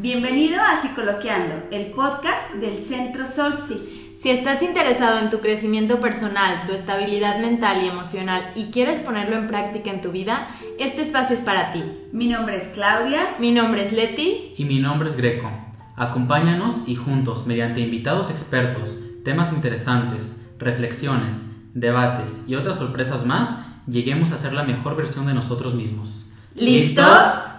Bienvenido a Psicoloqueando, el podcast del Centro Solpsi. Si estás interesado en tu crecimiento personal, tu estabilidad mental y emocional y quieres ponerlo en práctica en tu vida, este espacio es para ti. Mi nombre es Claudia. Mi nombre es Leti. Y mi nombre es Greco. Acompáñanos y juntos, mediante invitados expertos, temas interesantes, reflexiones, debates y otras sorpresas más, lleguemos a ser la mejor versión de nosotros mismos. ¿Listos?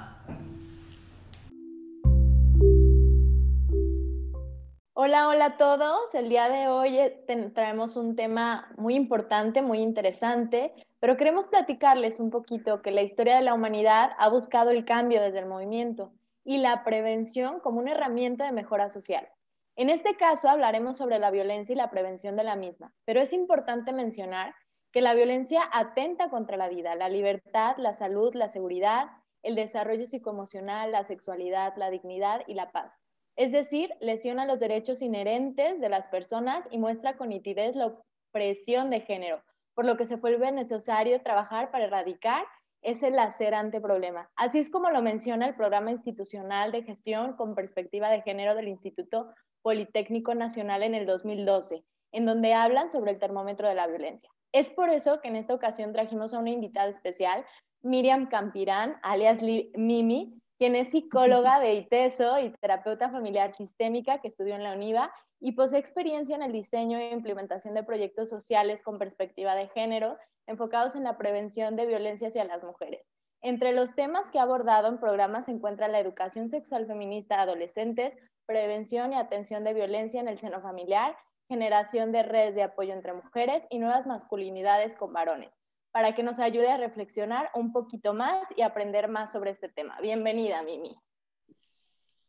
A todos. El día de hoy eh, traemos un tema muy importante, muy interesante, pero queremos platicarles un poquito que la historia de la humanidad ha buscado el cambio desde el movimiento y la prevención como una herramienta de mejora social. En este caso hablaremos sobre la violencia y la prevención de la misma, pero es importante mencionar que la violencia atenta contra la vida, la libertad, la salud, la seguridad, el desarrollo psicoemocional, la sexualidad, la dignidad y la paz es decir, lesiona los derechos inherentes de las personas y muestra con nitidez la opresión de género, por lo que se vuelve necesario trabajar para erradicar ese lacerante problema. Así es como lo menciona el Programa Institucional de Gestión con Perspectiva de Género del Instituto Politécnico Nacional en el 2012, en donde hablan sobre el termómetro de la violencia. Es por eso que en esta ocasión trajimos a una invitada especial, Miriam Campirán, alias Mimi, quien es psicóloga de ITESO y terapeuta familiar sistémica que estudió en la UNIVA y posee experiencia en el diseño e implementación de proyectos sociales con perspectiva de género enfocados en la prevención de violencia hacia las mujeres. Entre los temas que ha abordado en programas se encuentra la educación sexual feminista de adolescentes, prevención y atención de violencia en el seno familiar, generación de redes de apoyo entre mujeres y nuevas masculinidades con varones para que nos ayude a reflexionar un poquito más y aprender más sobre este tema. Bienvenida, Mimi.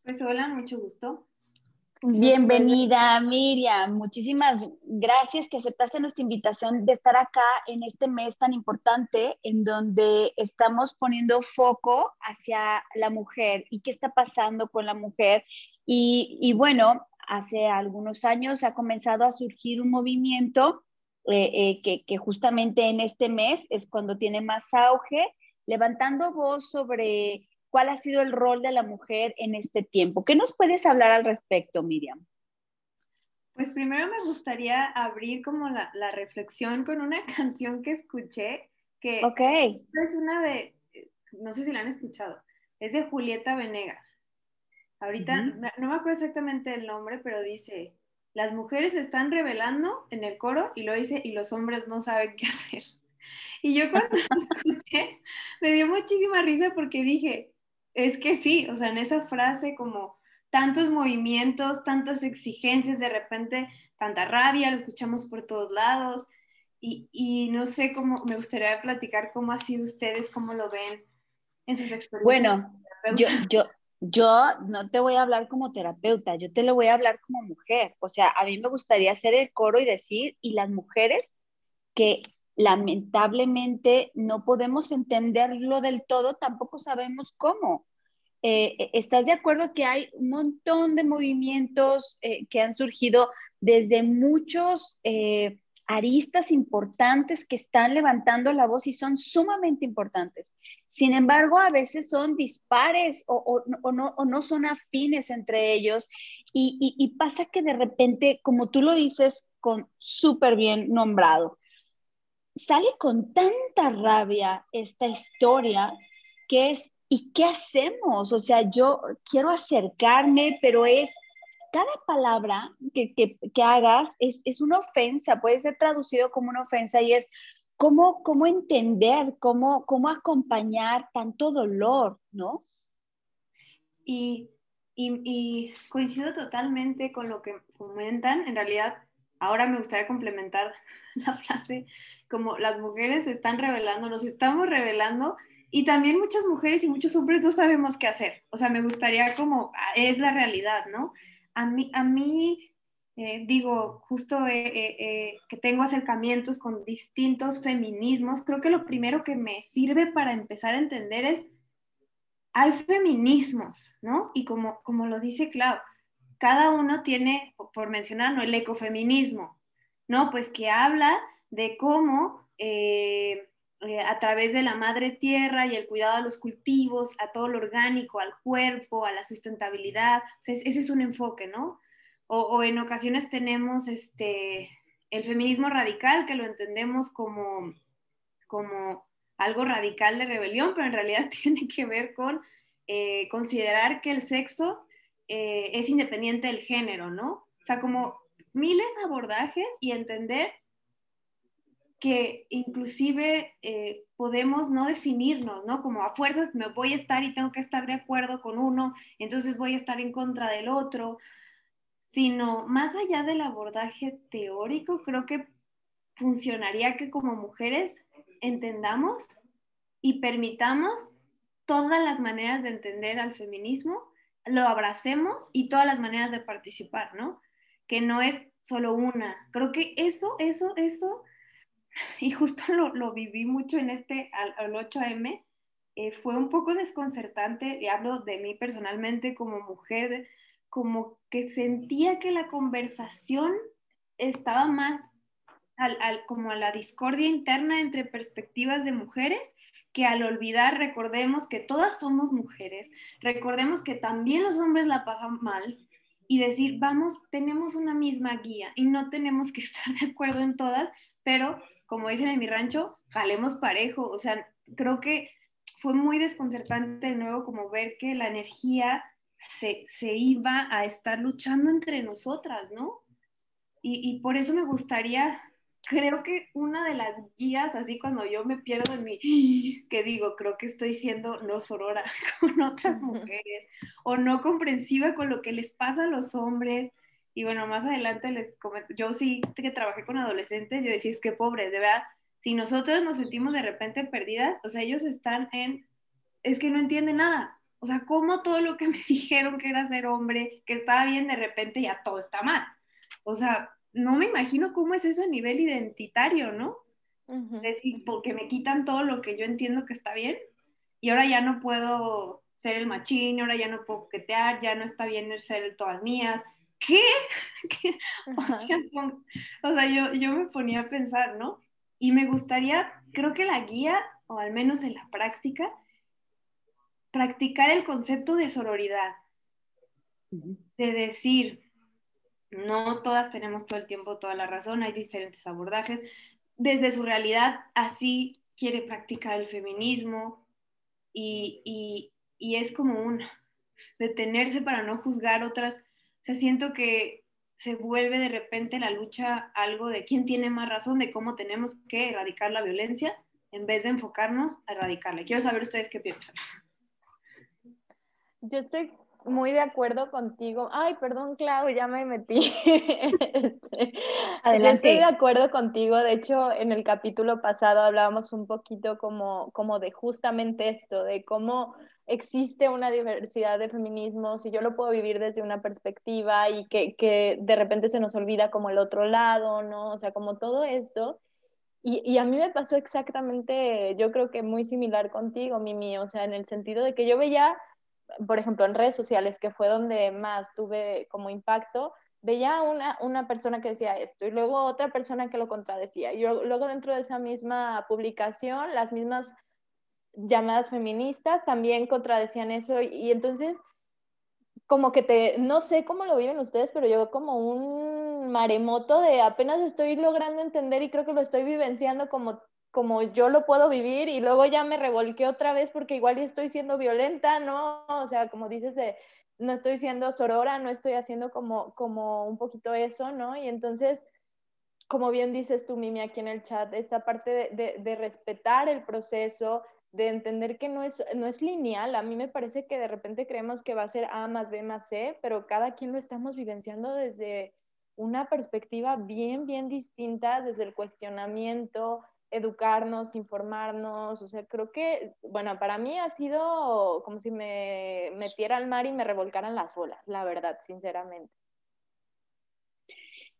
Pues hola, mucho gusto. Bienvenida, Miriam. Muchísimas gracias que aceptaste nuestra invitación de estar acá en este mes tan importante en donde estamos poniendo foco hacia la mujer y qué está pasando con la mujer. Y, y bueno, hace algunos años ha comenzado a surgir un movimiento eh, eh, que, justamente en este mes es cuando tiene más auge, levantando voz sobre cuál ha sido el rol de la mujer en este tiempo. ¿Qué nos puedes hablar al respecto, Miriam? Pues primero me gustaría abrir como la, reflexión con una canción que escuché, que es una de, no sé si la han escuchado, es de Julieta Venegas. Ahorita no me acuerdo exactamente el nombre, pero dice, las mujeres se están revelando en el coro y lo dice y los hombres no saben qué hacer. Y yo cuando lo escuché me dio muchísima risa porque dije, es que sí, o sea, en esa frase como tantos movimientos, tantas exigencias, de repente tanta rabia, lo escuchamos por todos lados y, y no sé cómo, me gustaría platicar cómo ha sido ustedes, cómo lo ven en sus experiencias. Bueno, yo, yo, yo no te voy a hablar como terapeuta, yo te lo voy a hablar como mujer. O sea, a mí me gustaría hacer el coro y decir, y las mujeres que lamentablemente no podemos entenderlo del todo, tampoco sabemos cómo. Eh, eh, ¿Estás de acuerdo que hay un montón de movimientos eh, que han surgido desde muchos aristas importantes que están levantando la voz y son sumamente importantes. Sin embargo, a veces son dispares o, no, son afines entre ellos y, pasa que de repente, como tú lo dices, con súper bien nombrado, sale con tanta rabia esta historia que es, ¿y qué hacemos? O sea, yo quiero acercarme, pero es cada palabra que, hagas es, una ofensa, puede ser traducido como una ofensa y es cómo, cómo entender, cómo, cómo acompañar tanto dolor, ¿no? Y, y, coincido totalmente con lo que comentan. En realidad, ahora me gustaría complementar la frase como las mujeres se están revelando, nos estamos revelando y también muchas mujeres y muchos hombres no sabemos qué hacer. O sea, me gustaría como, ah, es la realidad, ¿no? A mí, a mí eh, digo, justo eh, eh, que tengo acercamientos con distintos feminismos, creo que lo primero que me sirve para empezar a entender es, hay feminismos, ¿no? Y como, como lo dice Clau, cada uno tiene, por mencionarlo, el ecofeminismo, ¿no? Pues que habla de cómo a través de la madre tierra y el cuidado a los cultivos, a todo lo orgánico, al cuerpo, a la sustentabilidad. ese es un enfoque, ¿no? O, en ocasiones tenemos este, el feminismo radical, que lo entendemos como, como algo radical de rebelión, pero en realidad tiene que ver con eh, considerar que el sexo eh, es independiente del género, ¿no? O sea, como miles de abordajes y entender que inclusive eh, podemos no definirnos, ¿no? Como a fuerzas me voy a estar y tengo que estar de acuerdo con uno, entonces voy a estar en contra del otro, sino más allá del abordaje teórico, creo que funcionaría que como mujeres entendamos y permitamos todas las maneras de entender al feminismo, lo abracemos y todas las maneras de participar, ¿no? Que no es solo una. Creo que eso, eso, eso y justo lo, viví mucho en este, al, 8M, eh, fue un poco desconcertante, y hablo de mí personalmente como mujer, como que sentía que la conversación estaba más al, como a la discordia interna entre perspectivas de mujeres que al olvidar recordemos que todas somos mujeres, recordemos que también los hombres la pasan mal y decir, vamos, tenemos una misma guía y no tenemos que estar de acuerdo en todas, pero como dicen en mi rancho, jalemos parejo. O sea, creo que fue muy desconcertante de nuevo como ver que la energía se, iba a estar luchando entre nosotras, ¿no? Y, por eso me gustaría, creo que una de las guías, así cuando yo me pierdo en mi, que digo, creo que estoy siendo no sorora con otras mujeres o no comprensiva con lo que les pasa a los hombres y bueno, más adelante les comento, yo sí que trabajé con adolescentes, yo decía, es que pobres, de verdad, si nosotros nos sentimos de repente perdidas, o sea, ellos están en, es que no entienden nada. O sea, cómo todo lo que me dijeron que era ser hombre, que estaba bien, de repente ya todo está mal. O sea, no me imagino cómo es eso a nivel identitario, ¿no? Es decir, porque me quitan todo lo que yo entiendo que está bien y ahora ya no puedo ser el machín, ahora ya no puedo coquetear, ya no está bien ser el todas mías, ¿qué? O sea, yo, yo me ponía a pensar, ¿no? Y me gustaría, creo que la guía, o al menos en la práctica, practicar el concepto de sororidad, de decir, no todas tenemos todo el tiempo toda la razón, hay diferentes abordajes, desde su realidad así quiere practicar el feminismo y, y, y es como un detenerse para no juzgar otras o sea, siento que se vuelve de repente la lucha algo de quién tiene más razón, de cómo tenemos que erradicar la violencia, en vez de enfocarnos a erradicarla. Quiero saber ustedes qué piensan. Yo estoy muy de acuerdo contigo. Ay, perdón, Clau, ya me metí. Adelante. Yo estoy de acuerdo contigo. De hecho, en el capítulo pasado hablábamos un poquito como, como de justamente esto, de cómo existe una diversidad de feminismos y yo lo puedo vivir desde una perspectiva y que, que de repente se nos olvida como el otro lado, ¿no? O sea, como todo esto. Y, y, a mí me pasó exactamente, yo creo que muy similar contigo, Mimi, o sea, en el sentido de que yo veía por ejemplo, en redes sociales, que fue donde más tuve como impacto, veía una, una persona que decía esto y luego otra persona que lo contradecía. Y luego dentro de esa misma publicación, las mismas llamadas feministas también contradecían eso y, entonces como que te, no sé cómo lo viven ustedes, pero yo como un maremoto de apenas estoy logrando entender y creo que lo estoy vivenciando como como yo lo puedo vivir y luego ya me revolqué otra vez porque igual estoy siendo violenta, ¿no? O sea, como dices, de, no estoy siendo sorora, no estoy haciendo como, como un poquito eso, ¿no? Y entonces, como bien dices tú, Mimi, aquí en el chat, esta parte de, de, respetar el proceso, de entender que no es, no es lineal. A mí me parece que de repente creemos que va a ser A más B más C, pero cada quien lo estamos vivenciando desde una perspectiva bien, bien distinta, desde el cuestionamiento, educarnos, informarnos, o sea, creo que, bueno, para mí ha sido como si me metiera al mar y me revolcaran las olas, la verdad, sinceramente.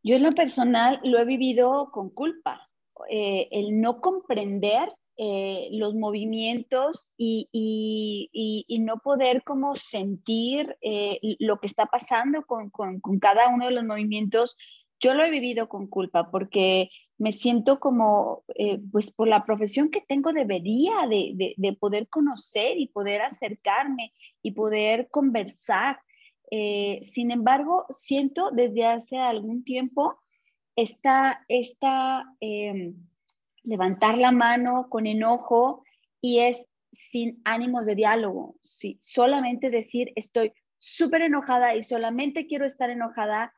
Yo en lo personal lo he vivido con culpa, eh, el no comprender eh, los movimientos y, no poder como sentir eh, lo que está pasando con, con, cada uno de los movimientos yo lo he vivido con culpa porque me siento como, eh, pues por la profesión que tengo debería de, de, poder conocer y poder acercarme y poder conversar. Eh, sin embargo, siento desde hace algún tiempo esta, esta em, levantar la mano con enojo y es sin ánimos de diálogo, sí, solamente decir estoy súper enojada y solamente quiero estar enojada.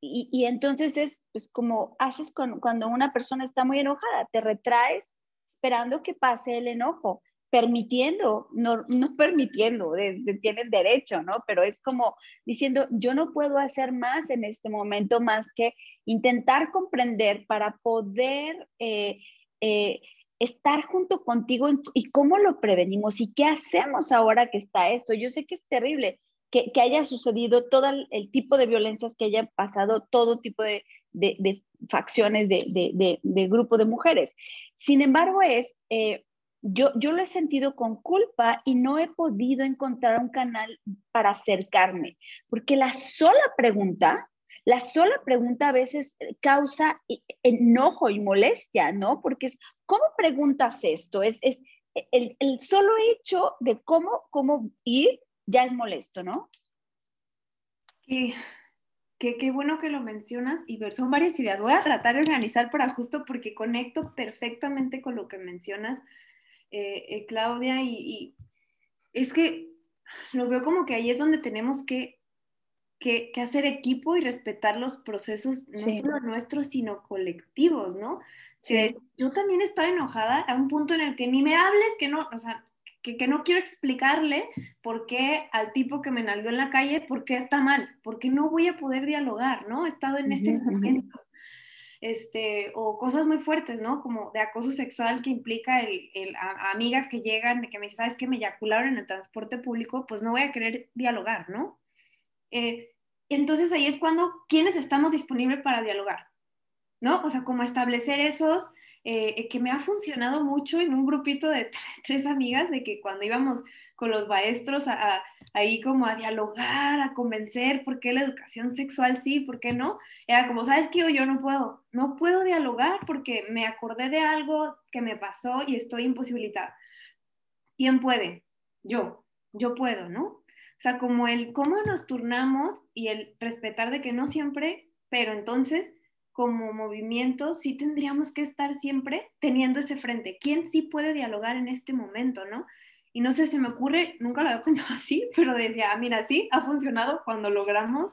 Y, entonces es pues como haces con, cuando una persona está muy enojada, te retraes esperando que pase el enojo, permitiendo, no, no permitiendo, tienen derecho, ¿no? Pero es como diciendo, yo no puedo hacer más en este momento más que intentar comprender para poder eh, eh, estar junto contigo y cómo lo prevenimos y qué hacemos ahora que está esto. Yo sé que es terrible que, haya sucedido todo el, tipo de violencias que haya pasado, todo tipo de, facciones de, grupo de mujeres. Sin embargo, es, eh, yo, yo lo he sentido con culpa y no he podido encontrar un canal para acercarme, porque la sola pregunta la sola pregunta a veces causa enojo y molestia, ¿no? Porque es, ¿cómo preguntas esto? Es, es el, el, solo hecho de cómo, cómo ir ya es molesto, ¿no? Qué, qué, bueno que lo mencionas y son varias ideas. Voy a tratar de organizar para justo porque conecto perfectamente con lo que mencionas, eh, eh, Claudia, y, y es que lo veo como que ahí es donde tenemos que que, hacer equipo y respetar los procesos, no solo nuestros, sino colectivos, ¿no? yo también estaba enojada a un punto en el que ni me hables, que no, o sea, que, que no quiero explicarle por qué al tipo que me nalgó en la calle, por qué está mal, porque no voy a poder dialogar, ¿no? He estado en ese momento. Este, o cosas muy fuertes, ¿no? Como de acoso sexual que implica el, el amigas que llegan, que me dicen, ¿sabes qué? Me eyacularon en el transporte público, pues no voy a querer dialogar, ¿no? Eh, entonces ahí es cuando, ¿quiénes estamos disponibles para dialogar? ¿No? O sea, como establecer esos, eh, eh, que me ha funcionado mucho en un grupito de tres amigas, de que cuando íbamos con los maestros a, ahí como a dialogar, a convencer por qué la educación sexual sí, por qué no, era como, ¿sabes qué? Yo no puedo, no puedo dialogar porque me acordé de algo que me pasó y estoy imposibilitada. ¿Quién puede? Yo, yo puedo, ¿no? O sea, como el cómo nos turnamos y el respetar de que no siempre, pero entonces como movimiento sí tendríamos que estar siempre teniendo ese frente. ¿Quién sí puede dialogar en este momento, no? Y no sé, se me ocurre, nunca lo había pensado así, pero decía, ah, mira, sí, ha funcionado cuando logramos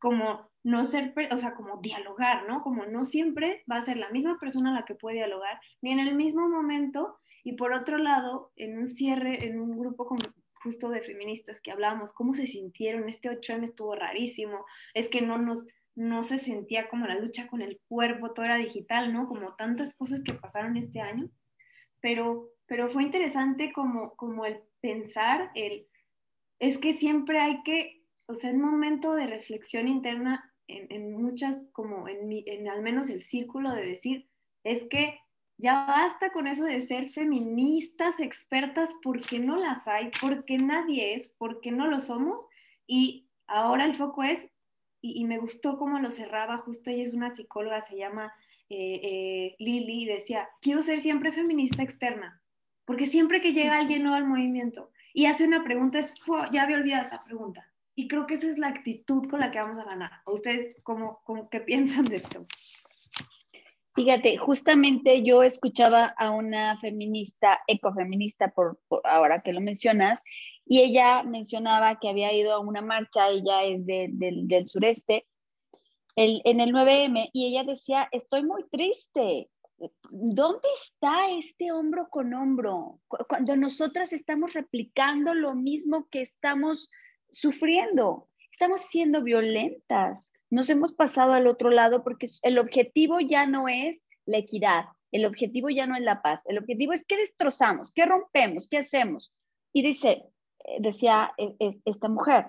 como no ser, o sea, como dialogar, ¿no? Como no siempre va a ser la misma persona la que puede dialogar, ni en el mismo momento, y por otro lado, en un cierre, en un grupo justo de feministas que hablábamos, cómo se sintieron, este 8M estuvo rarísimo, es que no nos, no se sentía como la lucha con el cuerpo, todo era digital, ¿no? Como tantas cosas que pasaron este año, pero, pero fue interesante como, como el pensar, el, es que siempre hay que, o sea, un momento de reflexión interna en, en muchas, como en, en al menos el círculo de decir, es que ya basta con eso de ser feministas expertas porque no las hay, porque nadie es, porque no lo somos. Y ahora el foco es, y, me gustó cómo lo cerraba, justo ella es una psicóloga, se llama eh, eh, Lili, y decía, quiero ser siempre feminista externa, porque siempre que llega alguien nuevo al movimiento y hace una pregunta, es, ya había olvidado esa pregunta. Y creo que esa es la actitud con la que vamos a ganar. ¿Ustedes cómo, cómo qué piensan de esto? Fíjate, justamente yo escuchaba a una feminista, ecofeminista, por, ahora que lo mencionas, y ella mencionaba que había ido a una marcha, ella es del sureste, en el 9M, y ella decía, estoy muy triste. ¿Dónde está este hombro con hombro? Cuando nosotras estamos replicando lo mismo que estamos sufriendo, estamos siendo violentas, nos hemos pasado al otro lado porque el objetivo ya no es la equidad, el objetivo ya no es la paz, el objetivo es qué destrozamos, qué rompemos, qué hacemos. Y dice, eh, decía eh, eh, esta mujer,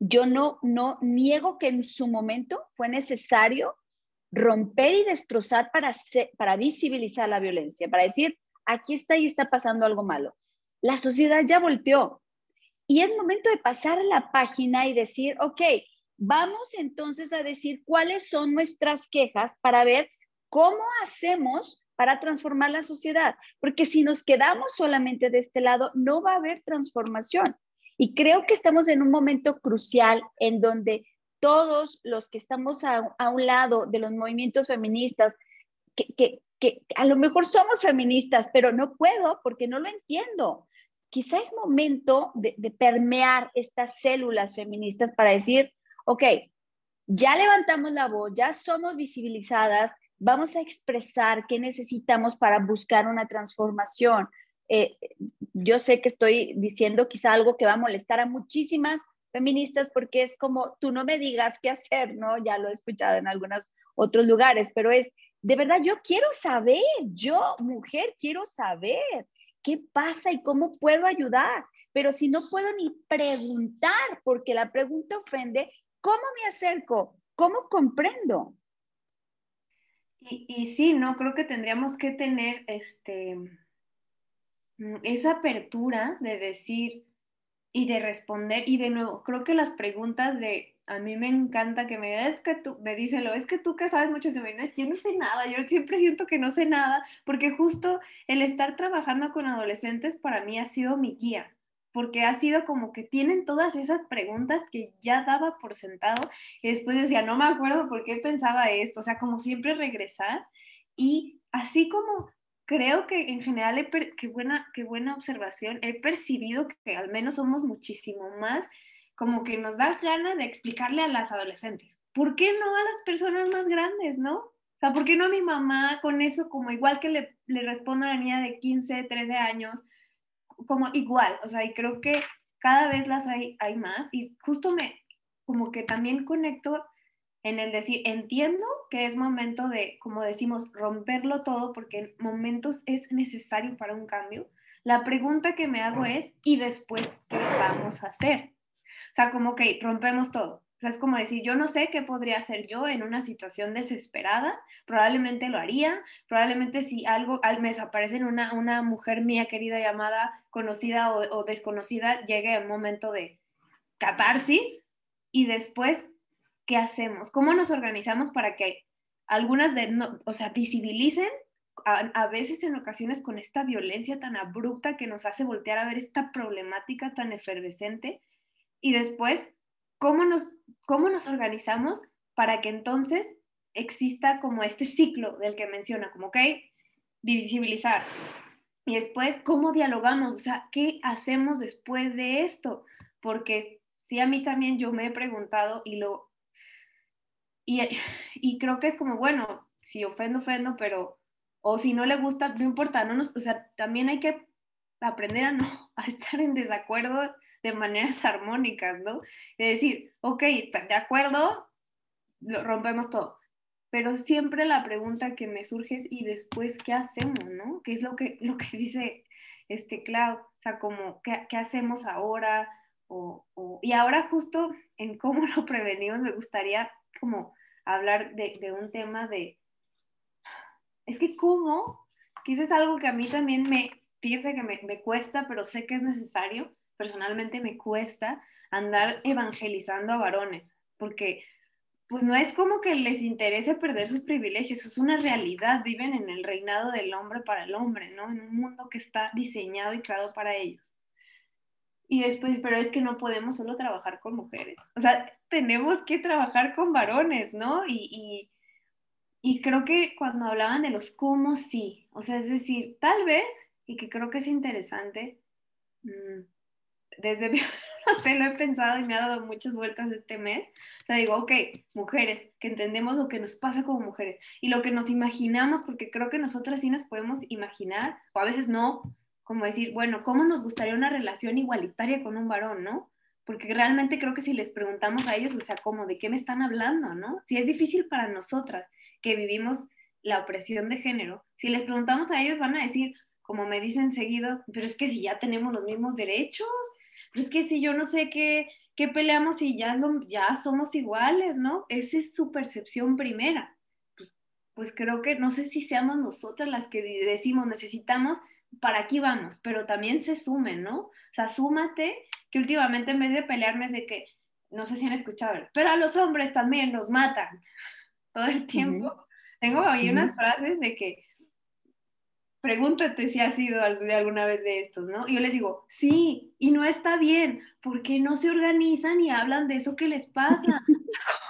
yo no, no niego que en su momento fue necesario romper y destrozar para, para visibilizar la violencia, para decir, aquí está y está pasando algo malo. La sociedad ya volteó. Y es momento de pasar la página y decir, ok, vamos entonces a decir cuáles son nuestras quejas para ver cómo hacemos para transformar la sociedad, porque si nos quedamos solamente de este lado, no va a haber transformación. Y creo que estamos en un momento crucial en donde todos los que estamos a, un lado de los movimientos feministas, que, a lo mejor somos feministas, pero no puedo porque no lo entiendo. Quizá es momento de, permear estas células feministas para decir, ok, ya levantamos la voz, ya somos visibilizadas, vamos a expresar qué necesitamos para buscar una transformación. Eh, yo sé que estoy diciendo quizá algo que va a molestar a muchísimas feministas porque es como, tú no me digas qué hacer, ¿no? Ya lo he escuchado en algunos otros lugares, pero es, de verdad, yo quiero saber, yo, mujer, quiero saber qué pasa y cómo puedo ayudar. Pero si no puedo ni preguntar, porque la pregunta ofende, ¿cómo me acerco? ¿Cómo comprendo? Y, sí, no, creo que tendríamos que tener este, mm, esa apertura de decir y de responder. Y de nuevo, creo que las preguntas de, a mí me encanta que me es que tú, me díselo, es que tú que sabes mucho de mí, yo no sé nada, yo siempre siento que no sé nada, porque justo el estar trabajando con adolescentes para mí ha sido mi guía porque ha sido como que tienen todas esas preguntas que ya daba por sentado y después decía, no me acuerdo por qué pensaba esto, o sea, como siempre regresar y así como creo que en general, qué, buena, qué buena observación, he percibido que al menos somos muchísimo más como que nos da ganas de explicarle a las adolescentes, ¿por qué no a las personas más grandes, no? O sea, ¿por qué no a mi mamá con eso, como igual que le, le respondo a la niña de 15, 13 años, como igual, o sea, y creo que cada vez las hay, hay más y justo me, como que también conecto en el decir, entiendo que es momento de, como decimos, romperlo todo porque en momentos es necesario para un cambio. La pregunta que me hago es, ¿y después qué vamos a hacer? O sea, como que rompemos todo. O sea, es como decir, yo no sé qué podría hacer yo en una situación desesperada, probablemente lo haría, probablemente si algo me desaparece una, una mujer mía querida llamada conocida o, desconocida, llegue el momento de catarsis y después, ¿qué hacemos? ¿Cómo nos organizamos para que algunas de, no, o sea, visibilicen a, a, veces en ocasiones con esta violencia tan abrupta que nos hace voltear a ver esta problemática tan efervescente y después ¿cómo nos, cómo nos organizamos para que entonces exista como este ciclo del que menciona, como, ok, visibilizar. Y después, ¿cómo dialogamos? O sea, ¿qué hacemos después de esto? Porque sí, a mí también yo me he preguntado y lo... Y, y creo que es como, bueno, si ofendo, ofendo, pero... O si no le gusta, no importa, no nos, o sea, también hay que aprender a no a estar en desacuerdo de maneras armónicas, ¿no? Es decir, ok, de acuerdo, lo rompemos todo. Pero siempre la pregunta que me surge es, ¿y después qué hacemos, no? ¿Qué es lo que, lo que dice este Cloud? O sea, como, ¿qué, qué hacemos ahora? O, y ahora justo en cómo lo prevenimos, me gustaría como hablar de, de un tema de, es que cómo, que es algo que a mí también me, fíjense que me, me cuesta, pero sé que es necesario, personalmente me cuesta andar evangelizando a varones, porque pues no es como que les interese perder sus privilegios, es una realidad, viven en el reinado del hombre para el hombre, ¿no? En un mundo que está diseñado y creado para ellos. Y después, pero es que no podemos solo trabajar con mujeres, o sea, tenemos que trabajar con varones, ¿no? Y, y, creo que cuando hablaban de los cómo sí, o sea, es decir, tal vez, y que creo que es interesante, mmm, desde, no sé, lo he pensado y me ha dado muchas vueltas este mes. O sea, digo, ok, mujeres, que entendemos lo que nos pasa como mujeres y lo que nos imaginamos, porque creo que nosotras sí nos podemos imaginar, o a veces no, como decir, bueno, ¿cómo nos gustaría una relación igualitaria con un varón, no? Porque realmente creo que si les preguntamos a ellos, o sea, ¿cómo? ¿De qué me están hablando, no? Si es difícil para nosotras que vivimos la opresión de género, si les preguntamos a ellos van a decir, como me dicen seguido, pero es que si ya tenemos los mismos derechos, es que si yo no sé qué, qué peleamos y ya, ya somos iguales, ¿no? Esa es su percepción primera. Pues, pues creo que no sé si seamos nosotras las que decimos necesitamos, para aquí vamos, pero también se sumen, ¿no? O sea, súmate que últimamente en vez de pelearme es de que no sé si han escuchado, pero a los hombres también los matan todo el tiempo. Tengo ahí unas frases de que pregúntate si has sido de alguna vez de estos, ¿no? Y yo les digo, sí, y no está bien, porque no se organizan y hablan de eso que les pasa.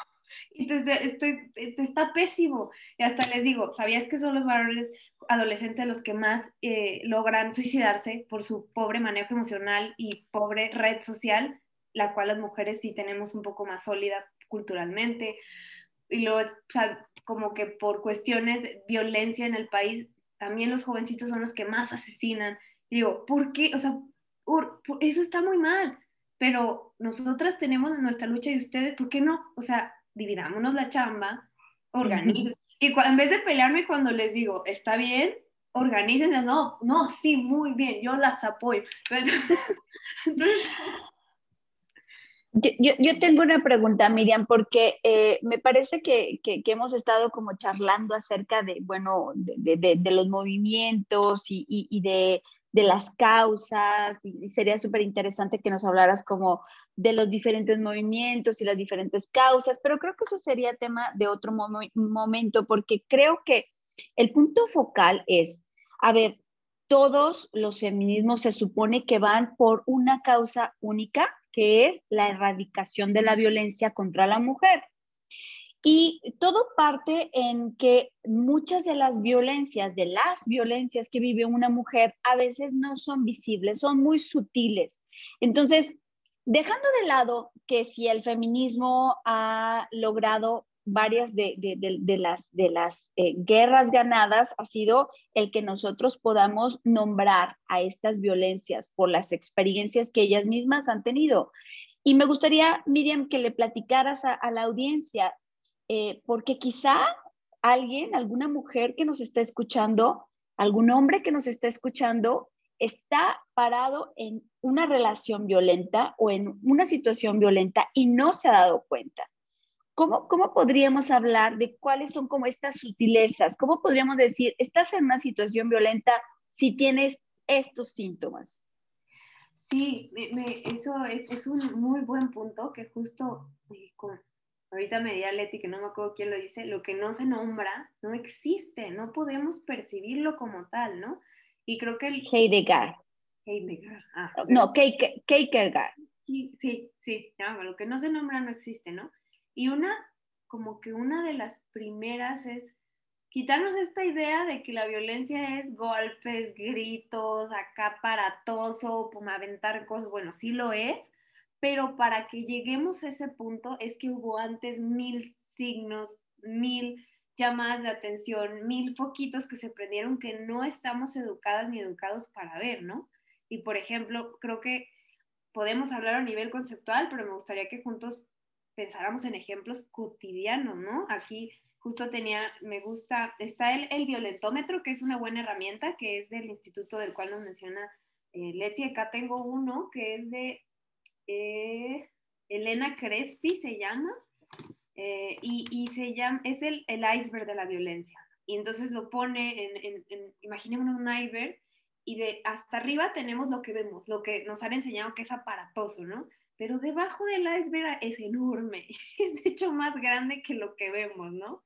y estoy, está pésimo. Y hasta les digo, ¿sabías que son los varones adolescentes los que más eh, logran suicidarse por su pobre manejo emocional y pobre red social, la cual las mujeres sí tenemos un poco más sólida culturalmente? Y luego, o sea, como que por cuestiones de violencia en el país, también los jovencitos son los que más asesinan. Y digo, ¿por qué? O sea, eso está muy mal, pero nosotras tenemos nuestra lucha y ustedes, ¿por qué no? O sea, dividámonos la chamba, organicen. Y en vez de pelearme cuando les digo, está bien, organicen, no, no, sí, muy bien, yo las apoyo. Entonces, yo, tengo una pregunta, Miriam, porque eh, me parece que, hemos estado como charlando acerca de, bueno, de, los movimientos y, de, las causas, y sería súper interesante que nos hablaras como de los diferentes movimientos y las diferentes causas, pero creo que ese sería tema de otro momento, porque creo que el punto focal es, a ver, todos los feminismos se supone que van por una causa única, que es la erradicación de la violencia contra la mujer. Y todo parte en que muchas de las violencias, de las violencias que vive una mujer, a veces no son visibles, son muy sutiles. Entonces, dejando de lado que si el feminismo ha logrado varias de, las, de las eh, guerras ganadas ha sido el que nosotros podamos nombrar a estas violencias por las experiencias que ellas mismas han tenido. Y me gustaría, Miriam, que le platicaras a, la audiencia, eh, porque quizá alguien, alguna mujer que nos está escuchando, algún hombre que nos está escuchando, está parado en una relación violenta o en una situación violenta y no se ha dado cuenta. ¿Cómo, ¿Cómo podríamos hablar de cuáles son como estas sutilezas? ¿Cómo podríamos decir, estás en una situación violenta si tienes estos síntomas? Sí, eso es, un muy buen punto que justo eh, ahorita me dirá Leti, que no me acuerdo quién lo dice, lo que no se nombra no existe, no podemos percibirlo como tal, ¿no? Y creo que el... Heidegger. Heidegger, ah. No, Kierkegaard. Sí, sí, sí, lo que no se nombra no existe, ¿no? Y una, como que una de las primeras es quitarnos esta idea de que la violencia es golpes, gritos, acá aparatoso, como aventar cosas, bueno, sí lo es, pero para que lleguemos a ese punto es que hubo antes mil signos, mil llamadas de atención, mil foquitos que se prendieron que no estamos educadas ni educados para ver, ¿no? Y por ejemplo, creo que podemos hablar a nivel conceptual, pero me gustaría que juntos pensáramos en ejemplos cotidianos, ¿no? Aquí justo tenía, me gusta, está el, el violentómetro, que es una buena herramienta, que es del instituto del cual nos menciona eh, Leti. Acá tengo uno que es de eh, Elena Crespi, se llama, eh, y, se llama, es el, el, iceberg de la violencia. Y entonces lo pone en, en, un iceberg, y de hasta arriba tenemos lo que vemos, lo que nos han enseñado que es aparatoso, ¿no? Pero debajo del iceberg es enorme, es hecho más grande que lo que vemos, ¿no?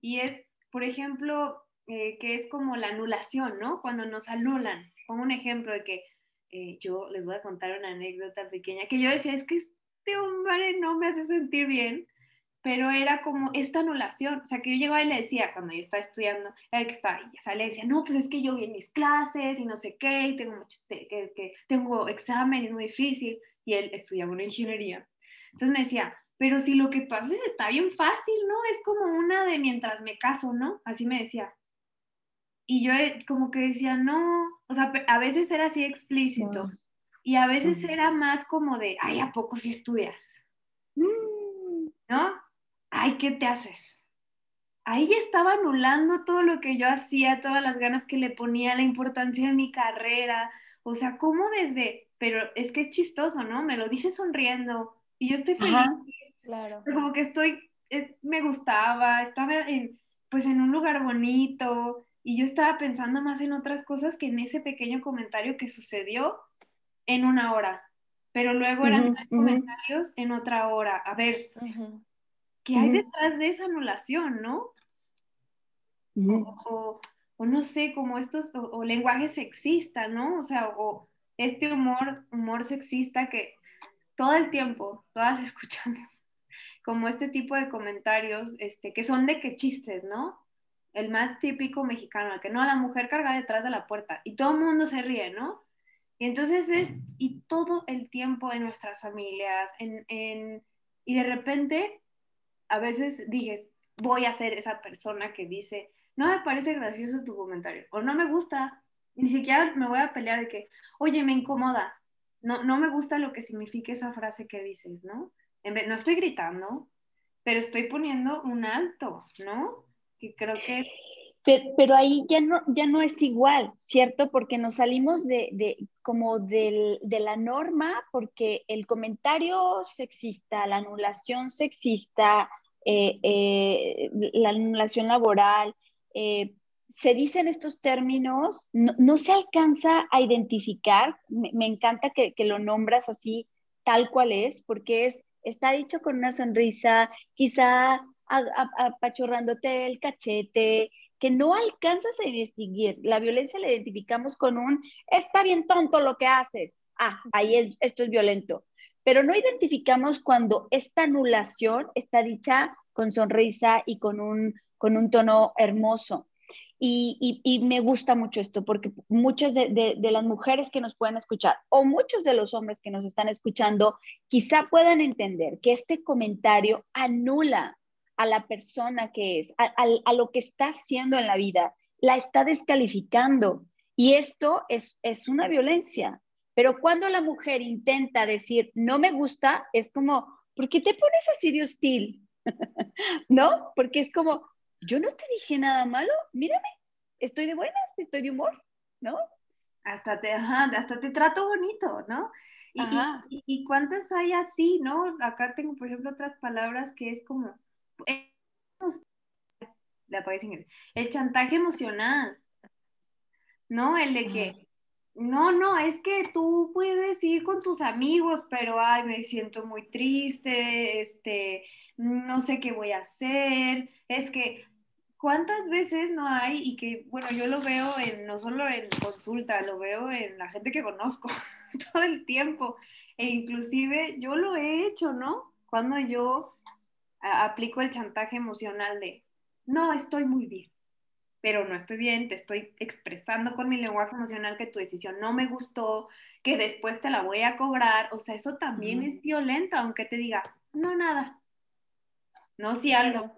Y es, por ejemplo, eh, que es como la anulación, ¿no? Cuando nos anulan. Pongo un ejemplo de que eh, yo les voy a contar una anécdota pequeña, que yo decía, es que este hombre no me hace sentir bien, pero era como esta anulación, o sea, que yo llegaba y le decía, cuando yo estaba estudiando, el que estaba ahí, sale y decía, no, pues es que yo vi en mis clases y no sé qué, y tengo, mucho, que, que tengo examen y es muy difícil, y él estudiaba una ingeniería. Entonces me decía, pero si lo que tú haces está bien fácil, ¿no? Es como una de mientras me caso, ¿no? Así me decía. Y yo eh, como que decía, no, o sea, a veces era así explícito. Y a veces era más como de, ay, ¿a poco si estudias? Mm. ¿No? Ay, ¿qué te haces? Ahí ya estaba anulando todo lo que yo hacía, todas las ganas que le ponía, la importancia de mi carrera. O sea, ¿cómo desde pero es que es chistoso, ¿no? Me lo dice sonriendo y yo estoy feliz. claro. Como que estoy, me gustaba, estaba en, pues en un lugar bonito y yo estaba pensando más en otras cosas que en ese pequeño comentario que sucedió en una hora. pero luego eran tres comentarios en otra hora. A ver, ¿qué hay detrás de esa anulación, no? o, no sé, como estos, o, lenguaje sexista, ¿no? O sea, o este humor, humor sexista que todo el tiempo, todas escuchamos, como este tipo de comentarios, este, que son de que chistes, ¿no? El más típico mexicano, que no, la mujer carga detrás de la puerta y todo el mundo se ríe, ¿no? Y entonces es, y todo el tiempo en nuestras familias, en, en, y de repente, a veces dije, voy a ser esa persona que dice, no me parece gracioso tu comentario, o no me gusta, ni siquiera me voy a pelear de que, oye, me incomoda, no, no me gusta lo que significa esa frase que dices, ¿no? En vez, no estoy gritando, pero estoy poniendo un alto, ¿no? Que creo que... Pero, ahí ya no, ya no es igual, ¿cierto? Porque nos salimos de, de como de la norma, porque el comentario sexista, la anulación sexista, eh, eh, la anulación laboral, eh, se dicen estos términos, no, se alcanza a identificar, me, encanta que, lo nombras así, tal cual es, porque es, está dicho con una sonrisa, quizá apachurrándote el cachete, que no alcanzas a distinguir. La violencia la identificamos con un, está bien tonto lo que haces. Ah, ahí es, esto es violento. Pero no identificamos cuando esta anulación está dicha con sonrisa y con un, con un tono hermoso. Y, me gusta mucho esto porque muchas de, las mujeres que nos pueden escuchar o muchos de los hombres que nos están escuchando quizá puedan entender que este comentario anula a la persona que es, a, lo que está haciendo en la vida, la está descalificando. Y esto es, es una violencia. Pero cuando la mujer intenta decir, no me gusta, es como, ¿por qué te pones así de hostil? ¿No? Porque es como, yo no te dije nada malo, mírame, estoy de buenas, estoy de humor, ¿no? Hasta te, hasta te trato bonito, ¿no? Y, y, cuántas hay así, ¿no? Acá tengo, por ejemplo, otras palabras que es como, el chantaje emocional, ¿no? El de que, no, no, es que tú puedes ir con tus amigos, pero, ay, me siento muy triste, este, no sé qué voy a hacer, es que ¿cuántas veces no hay? Y que, bueno, yo lo veo en, no solo en consulta, lo veo en la gente que conozco todo el tiempo. E inclusive yo lo he hecho, ¿no? Cuando yo aplico el chantaje emocional de, no, estoy muy bien, pero no estoy bien, te estoy expresando con mi lenguaje emocional que tu decisión no me gustó, que después te la voy a cobrar. O sea, eso también es violento, aunque te diga, no, nada. No, si algo.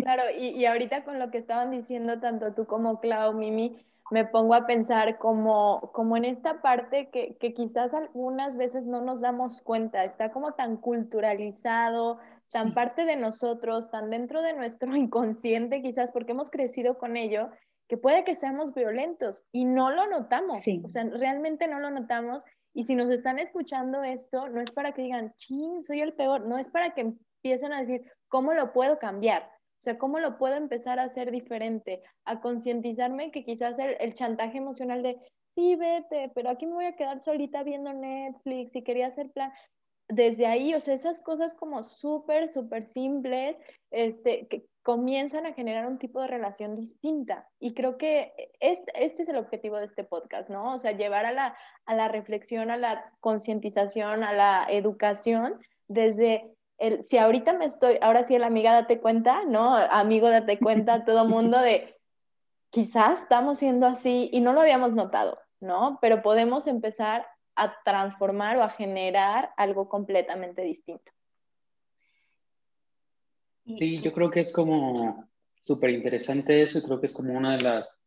Claro, y, ahorita con lo que estaban diciendo tanto tú como Clau, Mimi, me pongo a pensar como, como en esta parte que, que, quizás algunas veces no nos damos cuenta, está como tan culturalizado, tan parte de nosotros, tan dentro de nuestro inconsciente quizás porque hemos crecido con ello, que puede que seamos violentos y no lo notamos, o sea, realmente no lo notamos. Y si nos están escuchando esto, no es para que digan, chin, soy el peor, no es para que empiecen a decir, ¿cómo lo puedo cambiar? O sea, ¿cómo lo puedo empezar a hacer diferente? A concientizarme que quizás el, el, chantaje emocional de, sí, vete, pero aquí me voy a quedar solita viendo Netflix y quería hacer plan. Desde ahí, o sea, esas cosas como súper, súper simples, este, que comienzan a generar un tipo de relación distinta. Y creo que este, este es el objetivo de este podcast, ¿no? O sea, llevar a la, a la reflexión, a la concientización, a la educación desde si ahorita me estoy, ahora sí el amiga date cuenta, ¿no? Amigo date cuenta, todo mundo de quizás estamos siendo así y no lo habíamos notado, ¿no? Pero podemos empezar a transformar o a generar algo completamente distinto. Sí, yo creo que es como súper interesante eso y creo que es como una de las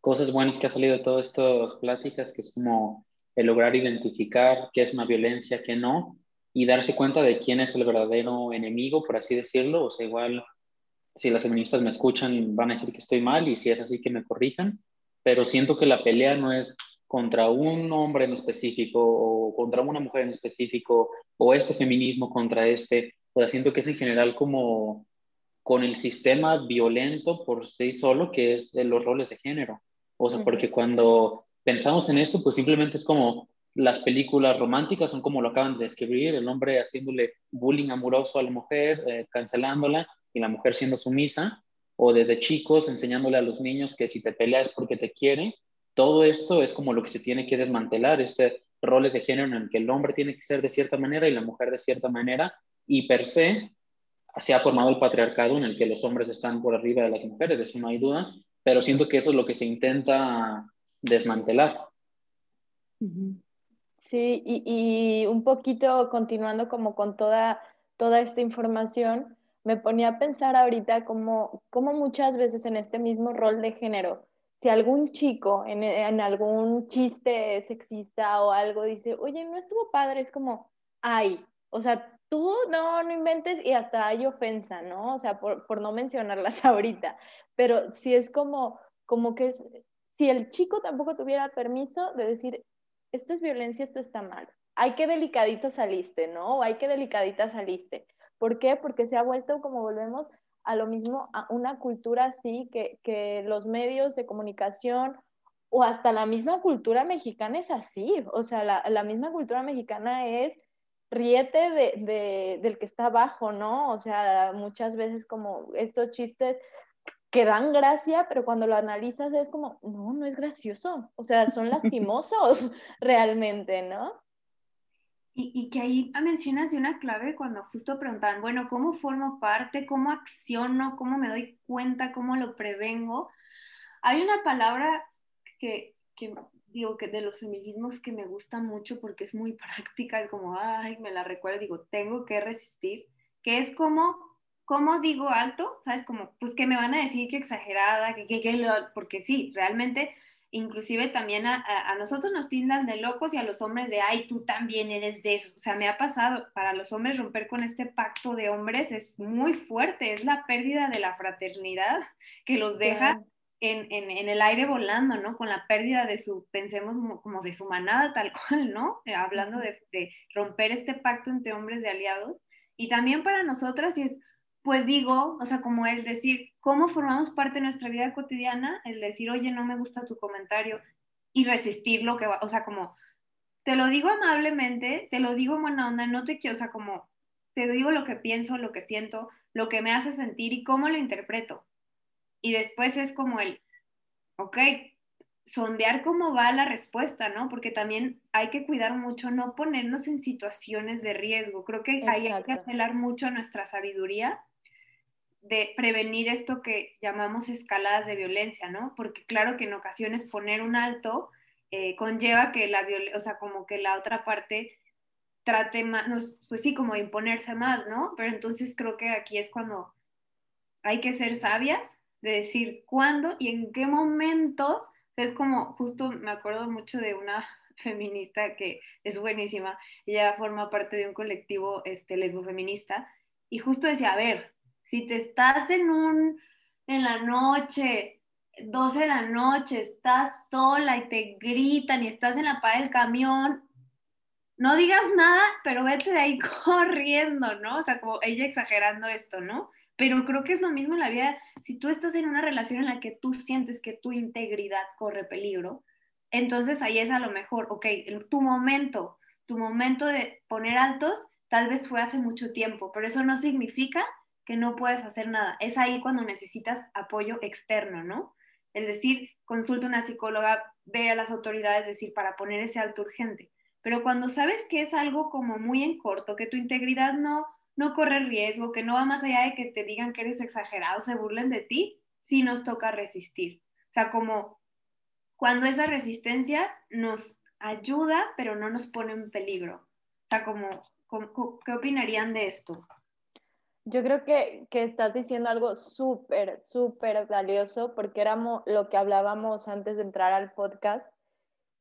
cosas buenas que ha salido de todas estas pláticas, que es como el lograr identificar qué es una violencia, qué no, y darse cuenta de quién es el verdadero enemigo, por así decirlo. O sea, igual si las feministas me escuchan van a decir que estoy mal y si es así que me corrijan, pero siento que la pelea no es contra un hombre en específico o contra una mujer en específico o este feminismo contra este. O sea, siento que es en general como con el sistema violento por sí solo, que es los roles de género. O sea, porque cuando pensamos en esto, pues simplemente es como, las películas románticas son como lo acaban de describir, el hombre haciéndole bullying amoroso a la mujer, eh, cancelándola y la mujer siendo sumisa, o desde chicos enseñándole a los niños que si te peleas porque te quiere, todo esto es como lo que se tiene que desmantelar, este roles de género en el que el hombre tiene que ser de cierta manera y la mujer de cierta manera, y per se se ha formado el patriarcado en el que los hombres están por arriba de las mujeres, de eso no hay duda, pero siento que eso es lo que se intenta desmantelar. Sí, y, un poquito continuando como con toda, toda esta información, me ponía a pensar ahorita como, como muchas veces en este mismo rol de género, si algún chico en, algún chiste sexista o algo dice, oye, no estuvo padre, es como, ay, o sea, tú no, no inventes y hasta hay ofensa, ¿no? O sea, por, por no mencionarlas ahorita, pero si es como, como que es, si el chico tampoco tuviera permiso de decir, esto es violencia, esto está mal, ay, qué delicadito saliste, ¿no? O ay, qué delicadita saliste. ¿Por qué? Porque se ha vuelto, como volvemos, a lo mismo, a una cultura así que, que los medios de comunicación o hasta la misma cultura mexicana es así. O sea, la, la misma cultura mexicana es ríete de, de, del que está abajo, ¿no? O sea, muchas veces como estos chistes que dan gracia, pero cuando lo analizas es como, no, no es gracioso. O sea, son lastimosos realmente, ¿no? Y, que ahí mencionas de una clave cuando justo preguntaban, bueno, ¿cómo formo parte? ¿Cómo acciono? ¿Cómo me doy cuenta? ¿Cómo lo prevengo? Hay una palabra que, que digo que de los feminismos que me gusta mucho porque es muy práctica, como, ay, me la recuerdo, digo, tengo que resistir, que es como, ¿cómo digo alto? ¿Sabes? Como, pues que me van a decir que exagerada, que, que, que porque sí, realmente inclusive también a, nosotros nos tildan de locos y a los hombres de, ay, tú también eres de eso. O sea, me ha pasado, para los hombres romper con este pacto de hombres es muy fuerte, es la pérdida de la fraternidad que los deja en, en, el aire volando, ¿no? Con la pérdida de su, pensemos como, de su manada tal cual, ¿no? Eh, hablando de, de romper este pacto entre hombres de aliados. Y también para nosotras, es, pues digo, o sea, como el decir, ¿cómo formamos parte de nuestra vida cotidiana? El decir, oye, no me gusta tu comentario y resistir lo que va, o sea, como, te lo digo amablemente, te lo digo en buena onda, no te quiero, o sea, como, te digo lo que pienso, lo que siento, lo que me hace sentir y cómo lo interpreto. Y después es como el, ok, sondear cómo va la respuesta, ¿no? Porque también hay que cuidar mucho, no ponernos en situaciones de riesgo. Creo que hay que apelar mucho a nuestra sabiduría de prevenir esto que llamamos escaladas de violencia, ¿no? Porque claro que en ocasiones poner un alto eh, conlleva que la violencia, o sea, como que la otra parte trate más, pues sí, como de imponerse más, ¿no? Pero entonces creo que aquí es cuando hay que ser sabias de decir cuándo y en qué momentos, es como, justo me acuerdo mucho de una feminista que es buenísima, ella forma parte de un colectivo este, lesbo feminista, y justo decía, a ver, si te estás en un, en la noche, 12 de la noche, estás sola y te gritan y estás en la pared del camión, no digas nada, pero vete de ahí corriendo, ¿no? O sea, como ella exagerando esto, ¿no? Pero creo que es lo mismo en la vida. Si tú estás en una relación en la que tú sientes que tu integridad corre peligro, entonces ahí es a lo mejor, ok, tu momento, tu momento de poner altos, tal vez fue hace mucho tiempo, pero eso no significa que no puedes hacer nada. Es ahí cuando necesitas apoyo externo, ¿no? Es decir, consulta a una psicóloga, ve a las autoridades, decir, para poner ese alto urgente. Pero cuando sabes que es algo como muy en corto, que tu integridad no, no corre riesgo, que no va más allá de que te digan que eres exagerado, se burlen de ti, sí nos toca resistir. O sea, como cuando esa resistencia nos ayuda, pero no nos pone en peligro. O sea, como, ¿qué opinarían de esto? Yo creo que, que estás diciendo algo súper, súper valioso porque era lo que hablábamos antes de entrar al podcast,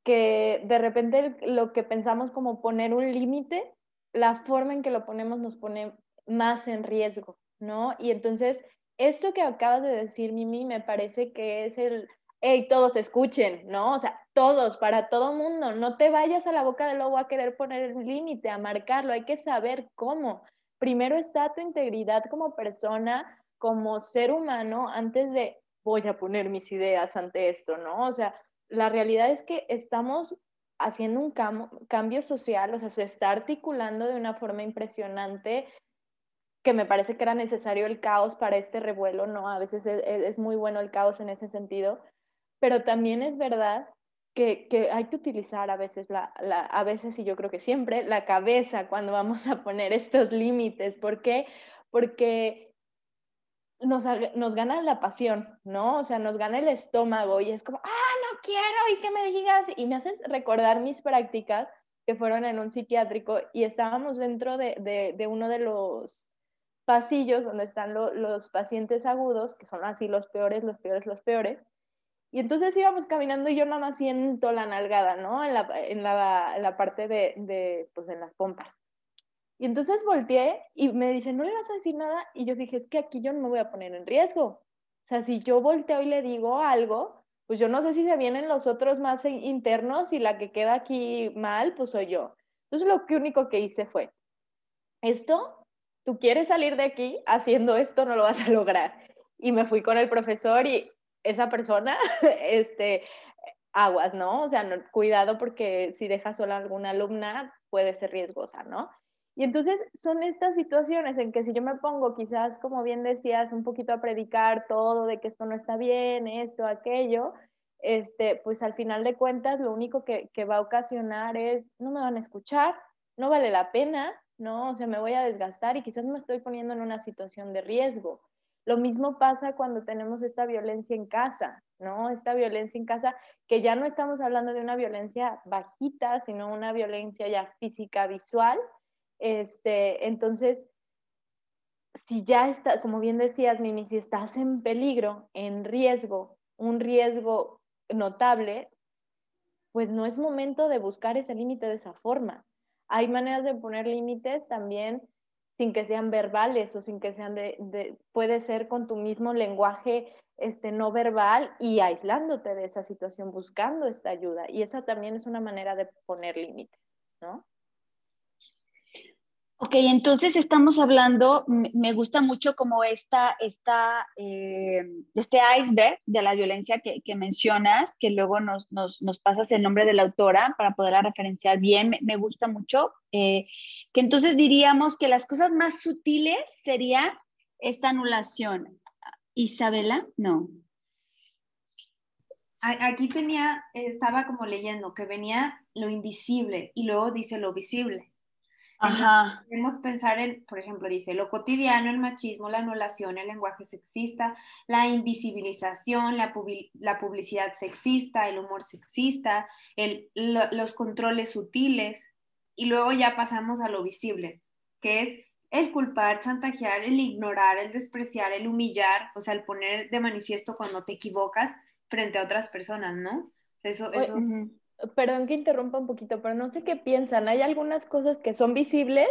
que de repente lo que pensamos como poner un límite, la forma en que lo ponemos nos pone más en riesgo, ¿no? Y entonces, esto que acabas de decir, Mimi, me parece que es el, hey, todos escuchen, ¿no? O sea, todos, para todo mundo, no te vayas a la boca del lobo a querer poner el límite, a marcarlo, hay que saber cómo primero está tu integridad como persona, como ser humano, antes de voy a poner mis ideas ante esto, ¿no? O sea, la realidad es que estamos haciendo un cambio social, o sea, se está articulando de una forma impresionante que me parece que era necesario el caos para este revuelo, ¿no? A veces es, muy bueno el caos en ese sentido, pero también es verdad que, hay que utilizar a veces, la, a veces, y yo creo que siempre, la cabeza cuando vamos a poner estos límites. ¿Por qué? Porque nos, nos gana la pasión, ¿no? O sea, nos gana el estómago y es como, ah, no quiero y que me digas, y me haces recordar mis prácticas que fueron en un psiquiátrico y estábamos dentro de, de uno de los pasillos donde están los pacientes agudos, que son así los peores, los peores, los peores. Y entonces íbamos caminando y yo nada más siento la nalgada, ¿no? En la, en la, la parte de, de, pues en las pompas. Y entonces volteé y me dice, ¿no le vas a decir nada? Y yo dije, es que aquí yo no me voy a poner en riesgo. O sea, si yo volteo y le digo algo, pues yo no sé si se vienen los otros más internos y la que queda aquí mal, pues soy yo. Entonces lo único que hice fue, esto tú quieres salir de aquí haciendo esto, no lo vas a lograr. Y me fui con el profesor y esa persona, este, aguas, ¿no? O sea, cuidado porque si dejas sola a alguna alumna puede ser riesgosa, ¿no? Y entonces son estas situaciones en que si yo me pongo quizás, como bien decías, un poquito a predicar todo de que esto no está bien, esto, aquello, este, pues al final de cuentas lo único que, que va a ocasionar es, no me van a escuchar, no vale la pena, ¿no? O sea, me voy a desgastar y quizás me estoy poniendo en una situación de riesgo. Lo mismo pasa cuando tenemos esta violencia en casa, ¿no? Esta violencia en casa, que ya no estamos hablando de una violencia bajita, sino una violencia ya física, visual. Este, entonces, si ya está, como bien decías, Mimi, si estás en peligro, en riesgo, un riesgo notable, pues no es momento de buscar ese límite de esa forma hay maneras de poner límites también sin que sean verbales o sin que sean de, puede ser con tu mismo lenguaje este, no verbal y aislándote de esa situación, buscando esta ayuda. Y esa también es una manera de poner límites, ¿no? Ok, entonces estamos hablando, me gusta mucho como esta, esta, eh, este iceberg de la violencia que, mencionas, que luego nos, nos, nos, pasas el nombre de la autora para poderla referenciar bien, me, gusta mucho, eh, que entonces diríamos que las cosas más sutiles sería esta anulación. Isabela, no. Aquí tenía, estaba como leyendo que venía lo invisible y luego dice lo visible. Ajá. Podemos pensar en, por ejemplo, dice, lo cotidiano, el machismo, la anulación, el lenguaje sexista, la invisibilización, la, publicidad sexista, el humor sexista, el, los controles sutiles, y luego ya pasamos a lo visible, que es el culpar, chantajear, el ignorar, el despreciar, el humillar, o sea, el poner de manifiesto cuando te equivocas frente a otras personas, ¿no? Eso, eso perdón que interrumpa un poquito, pero no sé qué piensan. Hay algunas cosas que son visibles,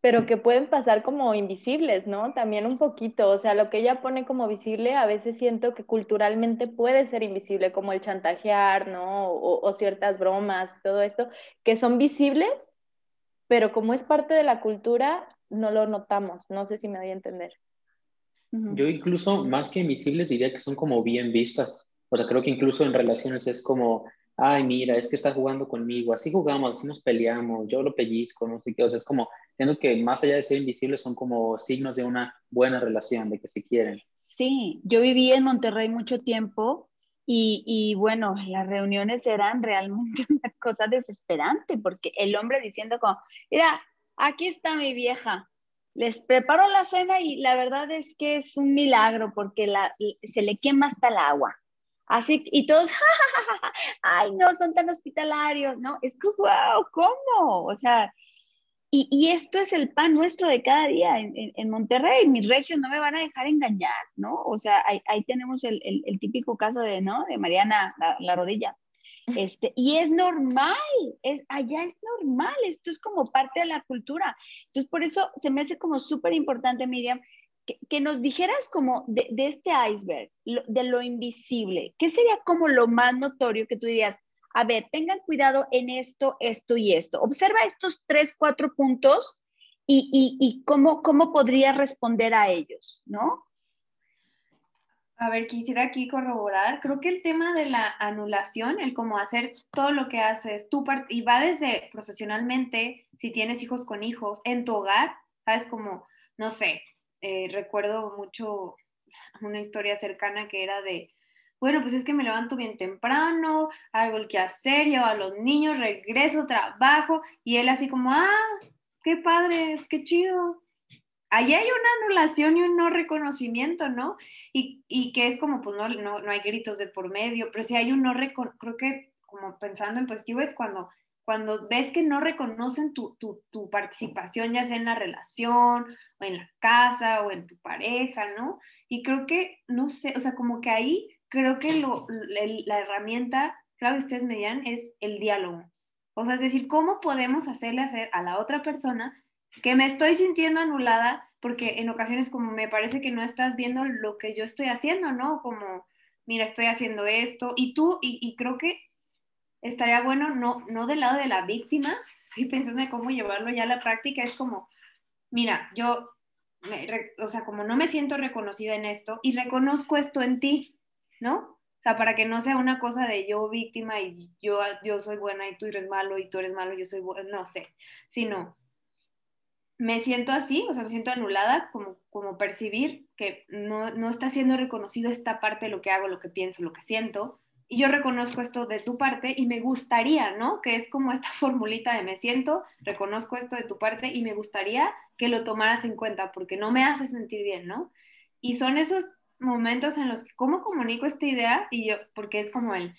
pero que pueden pasar como invisibles, ¿no? También un poquito. O sea, lo que ella pone como visible, a veces siento que culturalmente puede ser invisible, como el chantajear, ¿no? O, ciertas bromas, todo esto, que son visibles, pero como es parte de la cultura, no lo notamos. No sé si me doy a entender. Yo incluso, más que invisibles, diría que son como bien vistas. O sea, creo que incluso en relaciones es como ay, mira, es que está jugando conmigo, así jugamos, así nos peleamos, yo lo pellizco, no sé qué, o sea, es como, siento que más allá de ser invisibles son como signos de una buena relación, de que se quieren. Sí, yo viví en Monterrey mucho tiempo y, y, bueno, las reuniones eran realmente una cosa desesperante porque el hombre diciendo como, mira, aquí está mi vieja, les preparo la cena y la verdad es que es un milagro porque la, se le quema hasta el agua. Así, y todos, ay, no, son tan hospitalarios, ¿no? Es que, wow, ¿cómo? O sea, y, y, esto es el pan nuestro de cada día en, en, Monterrey. Mis regios no me van a dejar engañar, ¿no? O sea, ahí, ahí tenemos el, el, el, típico caso de, ¿no? De Mariana, la, la, rodilla. Este, y es normal, es, allá es normal, esto es como parte de la cultura. Entonces, por eso se me hace como súper importante, Miriam, que, nos dijeras como de, este iceberg, de lo invisible, ¿qué sería como lo más notorio que tú dirías? A ver, tengan cuidado en esto, esto y esto. Observa estos tres, cuatro puntos y, cómo, cómo podría responder a ellos, ¿no? A ver, quisiera aquí corroborar. Creo que el tema de la anulación, el cómo hacer todo lo que haces, tú y va desde profesionalmente, si tienes hijos con hijos, en tu hogar, sabes como, no sé, eh, recuerdo mucho una historia cercana que era de, bueno, pues es que me levanto bien temprano, hago el que hacer, llevo a los niños, regreso, trabajo, y él así como, ah, qué padre, qué chido, ahí hay una anulación y un no reconocimiento, ¿no? Y, y que es como, pues no, no, no, hay gritos de por medio, pero si hay un no creo que como pensando en positivo es cuando, cuando ves que no reconocen tu, tu, tu, participación, ya sea en la relación en la casa o en tu pareja, ¿no? Y creo que, no sé, o sea, como que ahí creo que lo, la herramienta, claro, ustedes me dirán, es el diálogo. O sea, es decir, ¿cómo podemos hacerle hacer a la otra persona que me estoy sintiendo anulada porque en ocasiones como me parece que no estás viendo lo que yo estoy haciendo, ¿no? Como, mira, estoy haciendo esto y tú, y, creo que estaría bueno, no, no del lado de la víctima, estoy pensando en cómo llevarlo ya a la práctica, es como, mira, yo, o sea, como no me siento reconocida en esto y reconozco esto en ti, ¿no? O sea, para que no sea una cosa de yo víctima y yo, yo soy buena y tú eres malo y tú eres malo y yo soy buena, no sé, sino me siento así, o sea, me siento anulada, como, como percibir que no, no está siendo reconocido esta parte de lo que hago, lo que pienso, lo que siento, y yo reconozco esto de tu parte y me gustaría, ¿no? Que es como esta formulita de me siento, reconozco esto de tu parte y me gustaría que lo tomaras en cuenta porque no me hace sentir bien, ¿no? Y son esos momentos en los que, ¿cómo comunico esta idea? Y yo, porque es como el,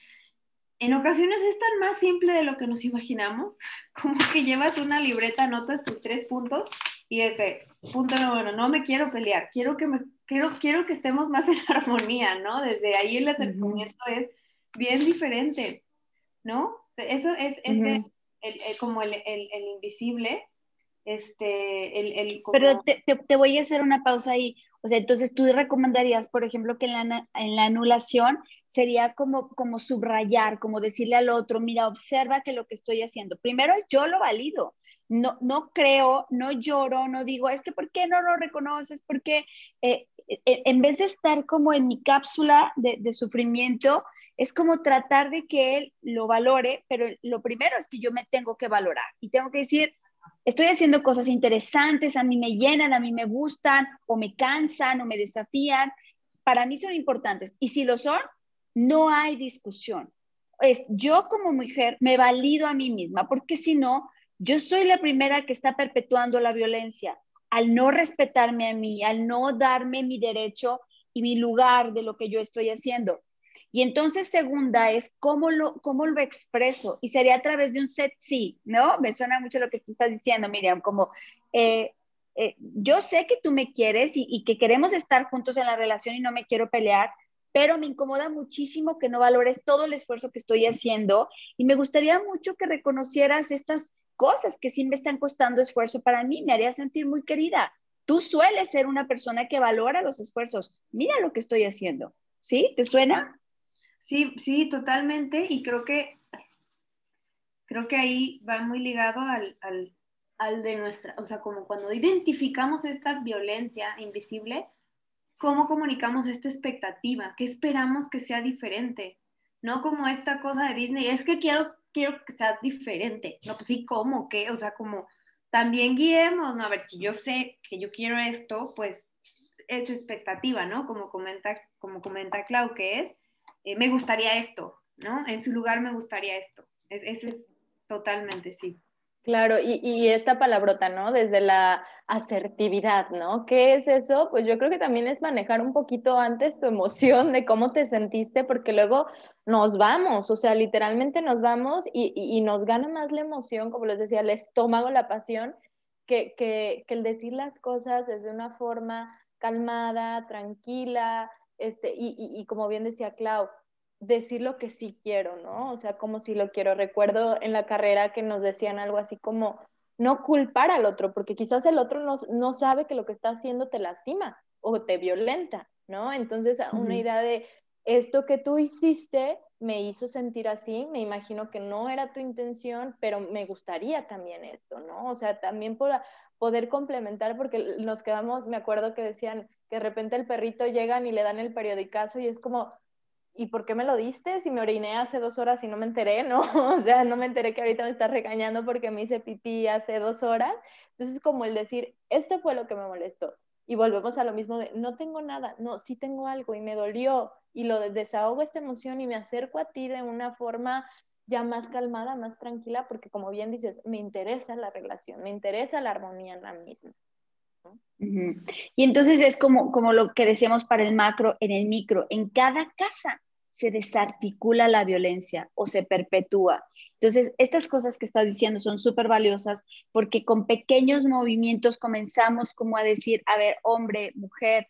en ocasiones es tan más simple de lo que nos imaginamos, como que llevas una libreta, anotas tus tres puntos y de que, punto número uno, no me quiero pelear, quiero que, me, quiero, quiero que estemos más en armonía, ¿no? Desde ahí el acercamiento es bien diferente, ¿no? Eso es, es como el, invisible, este, el... Pero te, te, voy a hacer una pausa ahí. O sea, entonces tú recomendarías, por ejemplo, que en la, en la anulación sería como, como subrayar, como decirle al otro, mira, observa que lo que estoy haciendo. Primero yo lo valido. No, no creo, no lloro, no digo, es que ¿por qué no lo reconoces? Porque eh, eh, en vez de estar como en mi cápsula de, de sufrimiento, es como tratar de que él lo valore, pero lo primero es que yo me tengo que valorar y tengo que decir, estoy haciendo cosas interesantes, a mí me llenan, a mí me gustan, o me cansan, o me desafían, para mí son importantes. Y si lo son, no hay discusión. Es, yo como mujer me valido a mí misma, porque si no, yo soy la primera que está perpetuando la violencia al no respetarme a mí, al no darme mi derecho y mi lugar de lo que yo estoy haciendo. Y entonces, segunda es cómo lo, cómo lo expreso. Y sería a través de un set sí, ¿no? Me suena mucho lo que tú estás diciendo, Miriam, como eh, eh, yo sé que tú me quieres y, que queremos estar juntos en la relación y no me quiero pelear, pero me incomoda muchísimo que no valores todo el esfuerzo que estoy haciendo y me gustaría mucho que reconocieras estas cosas que sí me están costando esfuerzo para mí, me haría sentir muy querida. Tú sueles ser una persona que valora los esfuerzos. Mira lo que estoy haciendo. ¿Sí? ¿Te suena? Sí, sí, totalmente. Y creo que, creo que ahí va muy ligado al, al, de nuestra, o sea, como cuando identificamos esta violencia invisible, ¿cómo comunicamos esta expectativa? ¿Qué esperamos que sea diferente? No como esta cosa de Disney, es que quiero, quiero que sea diferente. No, pues sí, ¿cómo? ¿Qué? O sea, como también guiemos, ¿no? A ver, si yo sé que yo quiero esto, pues es su expectativa, ¿no? Como comenta, como comenta Clau, que es eh, me gustaría esto, ¿no? En su lugar me gustaría esto. Es, es totalmente, sí. Claro, y, esta palabrota, ¿no? Desde la asertividad, ¿no? ¿Qué es eso? Pues yo creo que también es manejar un poquito antes tu emoción de cómo te sentiste, porque luego nos vamos, o sea, literalmente nos vamos y, y, nos gana más la emoción, como les decía, el estómago, la pasión, que, que, que el decir las cosas desde una forma calmada, tranquila, este, y, y, como bien decía Clau, decir lo que sí quiero, ¿no? O sea, como si lo quiero. Recuerdo en la carrera que nos decían algo así como, no culpar al otro, porque quizás el otro no, no sabe que lo que está haciendo te lastima o te violenta, ¿no? Entonces, una idea de esto que tú hiciste me hizo sentir así, me imagino que no era tu intención, pero me gustaría también esto, ¿no? O sea, también por poder complementar, porque nos quedamos, me acuerdo que decían, de repente el perrito llegan y le dan el periodicazo y es como, ¿y por qué me lo diste? Si me oriné hace dos horas y no me enteré, ¿no? O sea, no me enteré que ahorita me estás regañando porque me hice pipí hace dos horas. Entonces, como el decir, esto fue lo que me molestó. Y volvemos a lo mismo de, no tengo nada, no, sí tengo algo y me dolió y lo desahogo esta emoción y me acerco a ti de una forma ya más calmada, más tranquila, porque como bien dices, me interesa la relación, me interesa la armonía en la misma. Y entonces es como, como lo que decíamos para el macro, en el micro, en cada casa se desarticula la violencia o se perpetúa. Entonces, estas cosas que estás diciendo son súper valiosas porque con pequeños movimientos comenzamos como a decir, a ver, hombre, mujer,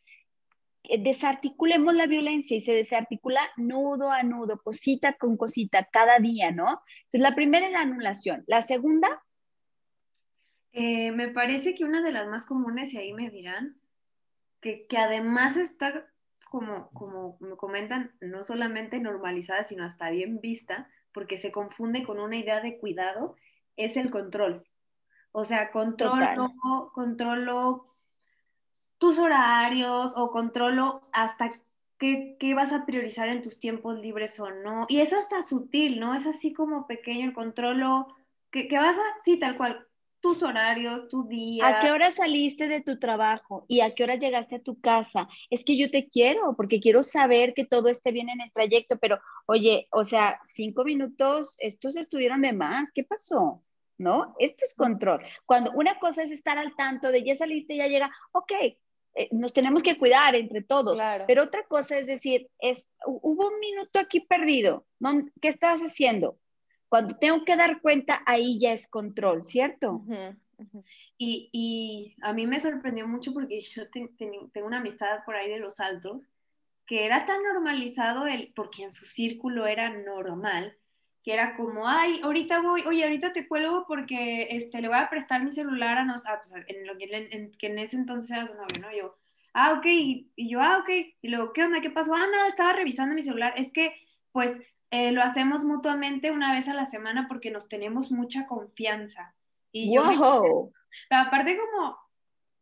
eh, desarticulemos la violencia y se desarticula nudo a nudo, cosita con cosita, cada día, ¿no? Entonces, la primera es la anulación. La segunda, eh, me parece que una de las más comunes, y ahí me dirán, que, además está, como, como me comentan, no solamente normalizada, sino hasta bien vista, porque se confunde con una idea de cuidado, es el control. O sea, controlo, controlo tus horarios o controlo hasta qué, qué, vas a priorizar en tus tiempos libres o no. Y eso hasta sutil, ¿no? Es así como pequeño el controlo, que, que vas a, sí, tal cual, tus horarios, tu día. ¿A qué hora saliste de tu trabajo y a qué hora llegaste a tu casa? Es que yo te quiero porque quiero saber que todo esté bien en el trayecto, pero oye, o sea, cinco minutos, estos estuvieron de más, ¿qué pasó? ¿No? Esto es control. Cuando una cosa es estar al tanto de ya saliste, ya llega, ok, eh, nos tenemos que cuidar entre todos, pero otra cosa es decir, es, hubo un minuto aquí perdido, ¿no? ¿qué estás haciendo? Cuando tengo que dar cuenta, ahí ya es control, ¿cierto? Y, y, a mí me sorprendió mucho porque yo tengo una amistad por ahí de los altos, que era tan normalizado, el, porque en su círculo era normal, que era como, ay, ahorita voy, oye, ahorita te cuelgo porque este, le voy a prestar mi celular a nos, ah, pues, en lo que en, que en ese entonces era su novio, ¿no? Yo, ah, ok, y, yo, ah, ok, y luego, ¿qué onda? ¿Qué pasó? Ah, nada, estaba revisando mi celular, es que, pues, eh, lo hacemos mutuamente una vez a la semana porque nos tenemos mucha confianza. Y wow. yo pero aparte como,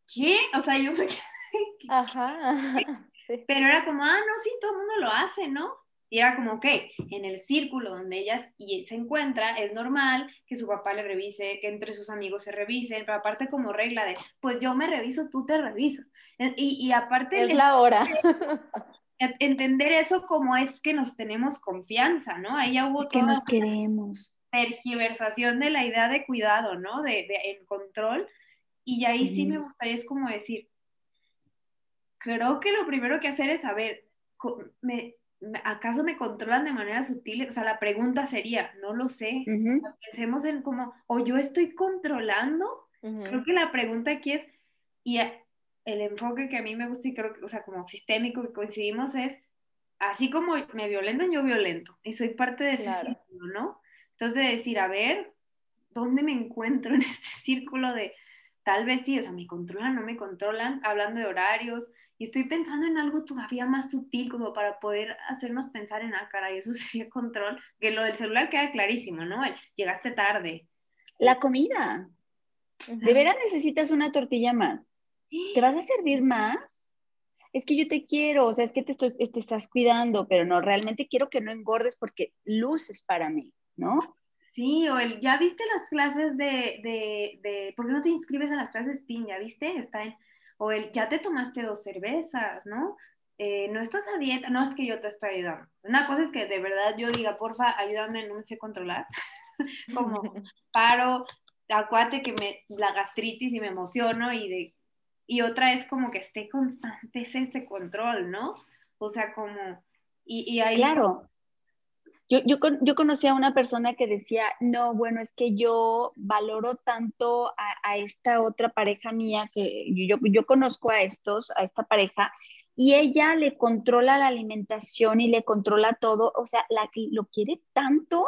¿qué? O sea, yo me Ajá. Pero era como, ah, no, sí, todo el mundo lo hace, ¿no? Y era como, ok, en el círculo donde ella se encuentra, es normal que su papá le revise, que entre sus amigos se revisen, pero aparte como regla de, pues yo me reviso, tú te revisas. Y, y aparte... Es la hora. Entender eso como es que nos tenemos confianza, ¿no? Ahí ya hubo que nos queremos. tergiversación de la idea de cuidado, ¿no? De, de control. Y ahí sí me gustaría es como decir, creo que lo primero que hacer es saber, me, ¿acaso me controlan de manera sutil? O sea, la pregunta sería, no lo sé. Pensemos en como, o yo estoy controlando. Creo que la pregunta aquí es, y el enfoque que a mí me gusta y creo que, o sea, como sistémico que coincidimos es, así como me violentan, yo violento y soy parte de ese círculo, ¿no? Entonces, de decir, a ver, ¿dónde me encuentro en este círculo de tal vez sí, o sea, me controlan, no me controlan, hablando de horarios, y estoy pensando en algo todavía más sutil como para poder hacernos pensar en, ah, caray, eso sería control, que lo del celular queda clarísimo, ¿no? llegaste tarde. La comida. ¿De veras necesitas una tortilla más? ¿Te vas a servir más? Es que yo te quiero, o sea, es que te, estoy, te estás cuidando, pero no, realmente quiero que no engordes porque luces para mí, ¿no? Sí, o el, ya viste las clases de, de, de, ¿por qué no te inscribes a las clases PIN? ¿Ya viste? Está en, o el, ya te tomaste dos cervezas, ¿no? Eh, no estás a dieta, no es que yo te estoy ayudando. Una cosa es que de verdad yo diga, porfa, ayúdame, no me sé controlar. Como paro, acuate que me, la gastritis y me emociono y de y otra es como que esté constante ese control, ¿no? O sea, como, y, y ahí... Claro. Yo, yo, yo, conocí a una persona que decía, no, bueno, es que yo valoro tanto a, a esta otra pareja mía, que yo, yo conozco a estos, a esta pareja, y ella le controla la alimentación y le controla todo, o sea, la que lo quiere tanto,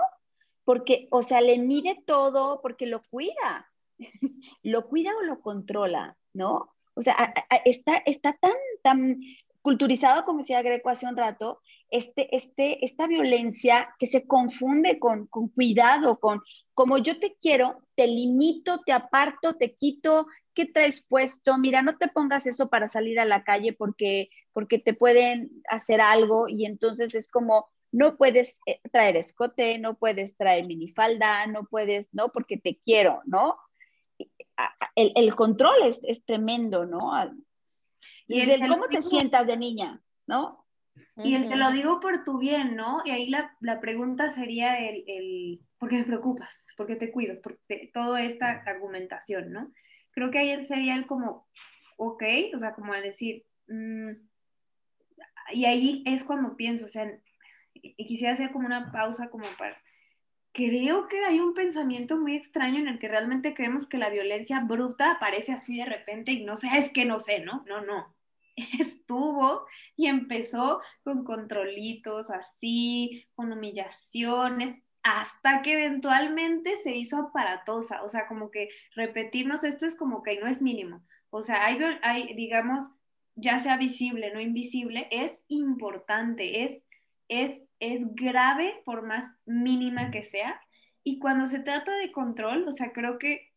porque, o sea, le mide todo porque lo cuida, lo cuida o lo controla, ¿no? O sea, está, está tan, tan culturizado, como decía Greco hace un rato, este, este, esta violencia que se confunde con, con cuidado, con como yo te quiero, te limito, te aparto, te quito, ¿qué traes puesto? Mira, no te pongas eso para salir a la calle porque, porque te pueden hacer algo y entonces es como, no puedes eh, traer escote, no puedes traer minifalda, no puedes, ¿no? Porque te quiero, ¿no? El, el control es, es, tremendo, ¿no? Y, el, cómo te sientas de niña, ¿no? Y el te lo digo por tu bien, ¿no? Y ahí la, la pregunta sería el, el, ¿por qué me preocupas? ¿Por qué te cuido? Por toda esta argumentación, ¿no? Creo que ahí sería el como, ok, o sea, como al decir, mm, y ahí es cuando pienso, o sea, y quisiera hacer como una pausa como para... Creo que hay un pensamiento muy extraño en el que realmente creemos que la violencia bruta aparece así de repente y no sé, es que no sé, ¿no? No, no. Estuvo y empezó con controlitos así, con humillaciones, hasta que eventualmente se hizo aparatosa. O sea, como que repetirnos esto es como que no es mínimo. O sea, hay, digamos, ya sea visible, no invisible, es importante, es, es es grave por más mínima que sea. Y cuando se trata de control, o sea, creo que,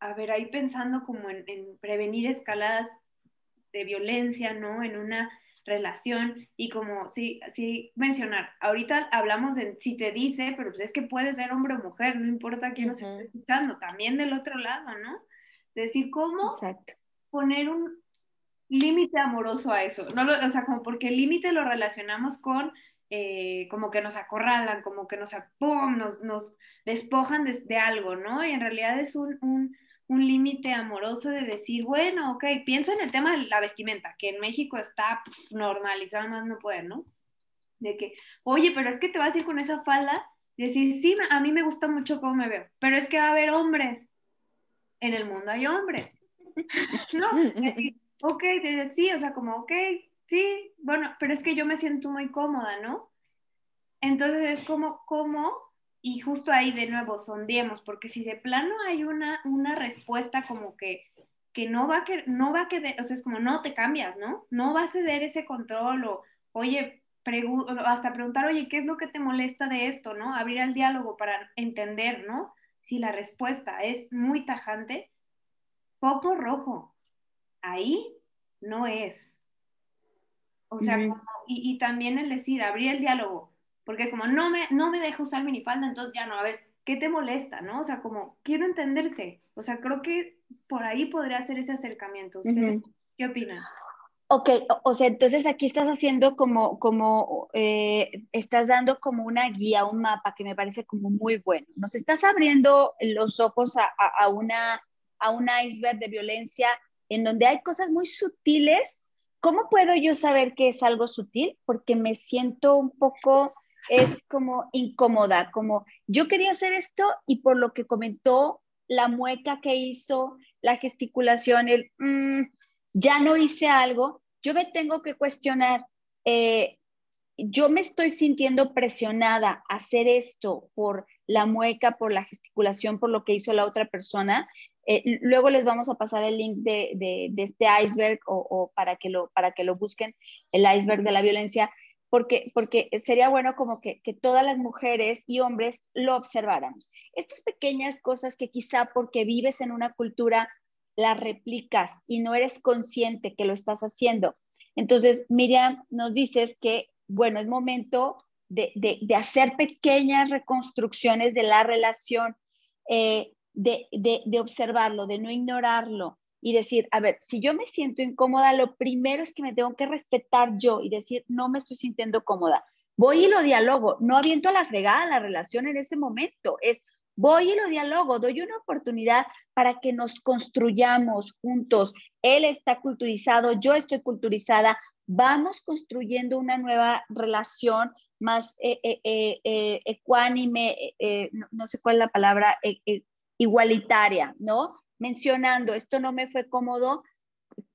a ver, ahí pensando como en, prevenir escaladas de violencia, ¿no? En una relación y como, sí, sí, mencionar, ahorita hablamos de si te dice, pero pues es que puede ser hombre o mujer, no importa quién nos esté escuchando, también del otro lado, ¿no? Decir cómo poner un límite amoroso a eso, no o sea, como porque el límite lo relacionamos con eh, como que nos acorralan, como que nos, ¡pum! nos, nos despojan de, algo, ¿no? Y en realidad es un, un, un límite amoroso de decir, bueno, ok, pienso en el tema de la vestimenta, que en México está normalizado, más no puede, ¿no? De que, oye, pero es que te vas a ir con esa falda, y decir, sí, a mí me gusta mucho cómo me veo, pero es que va a haber hombres, en el mundo hay hombres, ¿no? Decir, ok, sí, o sea, como, ok, sí, bueno, pero es que yo me siento muy cómoda, ¿no? Entonces es como, ¿cómo? Y justo ahí de nuevo sondeemos, porque si de plano hay una, una respuesta como que, que no va a que no va a quedar, o sea, es como no te cambias, ¿no? No va a ceder ese control o, oye, hasta preguntar, oye, ¿qué es lo que te molesta de esto, no? Abrir el diálogo para entender, ¿no? Si la respuesta es muy tajante, poco rojo. Ahí no es. O sea, y, también el decir, abrir el diálogo, porque es como, no me, no me deja usar minifalda, entonces ya no, a ver, ¿qué te molesta, no? O sea, como, quiero entenderte. O sea, creo que por ahí podría hacer ese acercamiento. ¿Usted qué opina? Ok, o, sea, entonces aquí estás haciendo como, como, eh, estás dando como una guía, un mapa que me parece como muy bueno. Nos estás abriendo los ojos a, a, una, a un iceberg de violencia en donde hay cosas muy sutiles ¿Cómo puedo yo saber que es algo sutil? Porque me siento un poco, es como incómoda, como yo quería hacer esto y por lo que comentó, la mueca que hizo, la gesticulación, el mm, ya no hice algo, yo me tengo que cuestionar, eh, yo me estoy sintiendo presionada a hacer esto por la mueca, por la gesticulación, por lo que hizo la otra persona, eh, luego les vamos a pasar el link de, este iceberg o, para, que lo, para que lo busquen, el iceberg de la violencia, porque, porque sería bueno como que, que todas las mujeres y hombres lo observáramos. Estas pequeñas cosas que quizá porque vives en una cultura las replicas y no eres consciente que lo estás haciendo. Entonces, Miriam, nos dices que, bueno, es momento de, de, hacer pequeñas reconstrucciones de la relación. Eh, de, de, observarlo, de no ignorarlo y decir, a ver, si yo me siento incómoda, lo primero es que me tengo que respetar yo y decir, no me estoy sintiendo cómoda. Voy y lo dialogo, no aviento a la fregada la relación en ese momento, es voy y lo dialogo, doy una oportunidad para que nos construyamos juntos. Él está culturizado, yo estoy culturizada, vamos construyendo una nueva relación más eh, eh, eh, ecuánime, no, no, sé cuál es la palabra, igualitaria, ¿no? Mencionando, esto no me fue cómodo,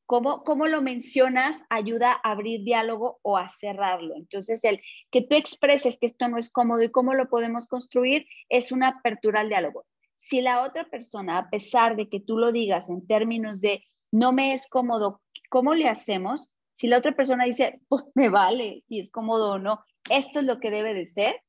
¿cómo, cómo lo mencionas ayuda a abrir diálogo o a cerrarlo? Entonces, el que tú expreses que esto no es cómodo y cómo lo podemos construir es una apertura al diálogo. Si la otra persona, a pesar de que tú lo digas en términos de no me es cómodo, ¿cómo le hacemos? Si la otra persona dice, pues me vale, si es cómodo o no, esto es lo que debe de ser,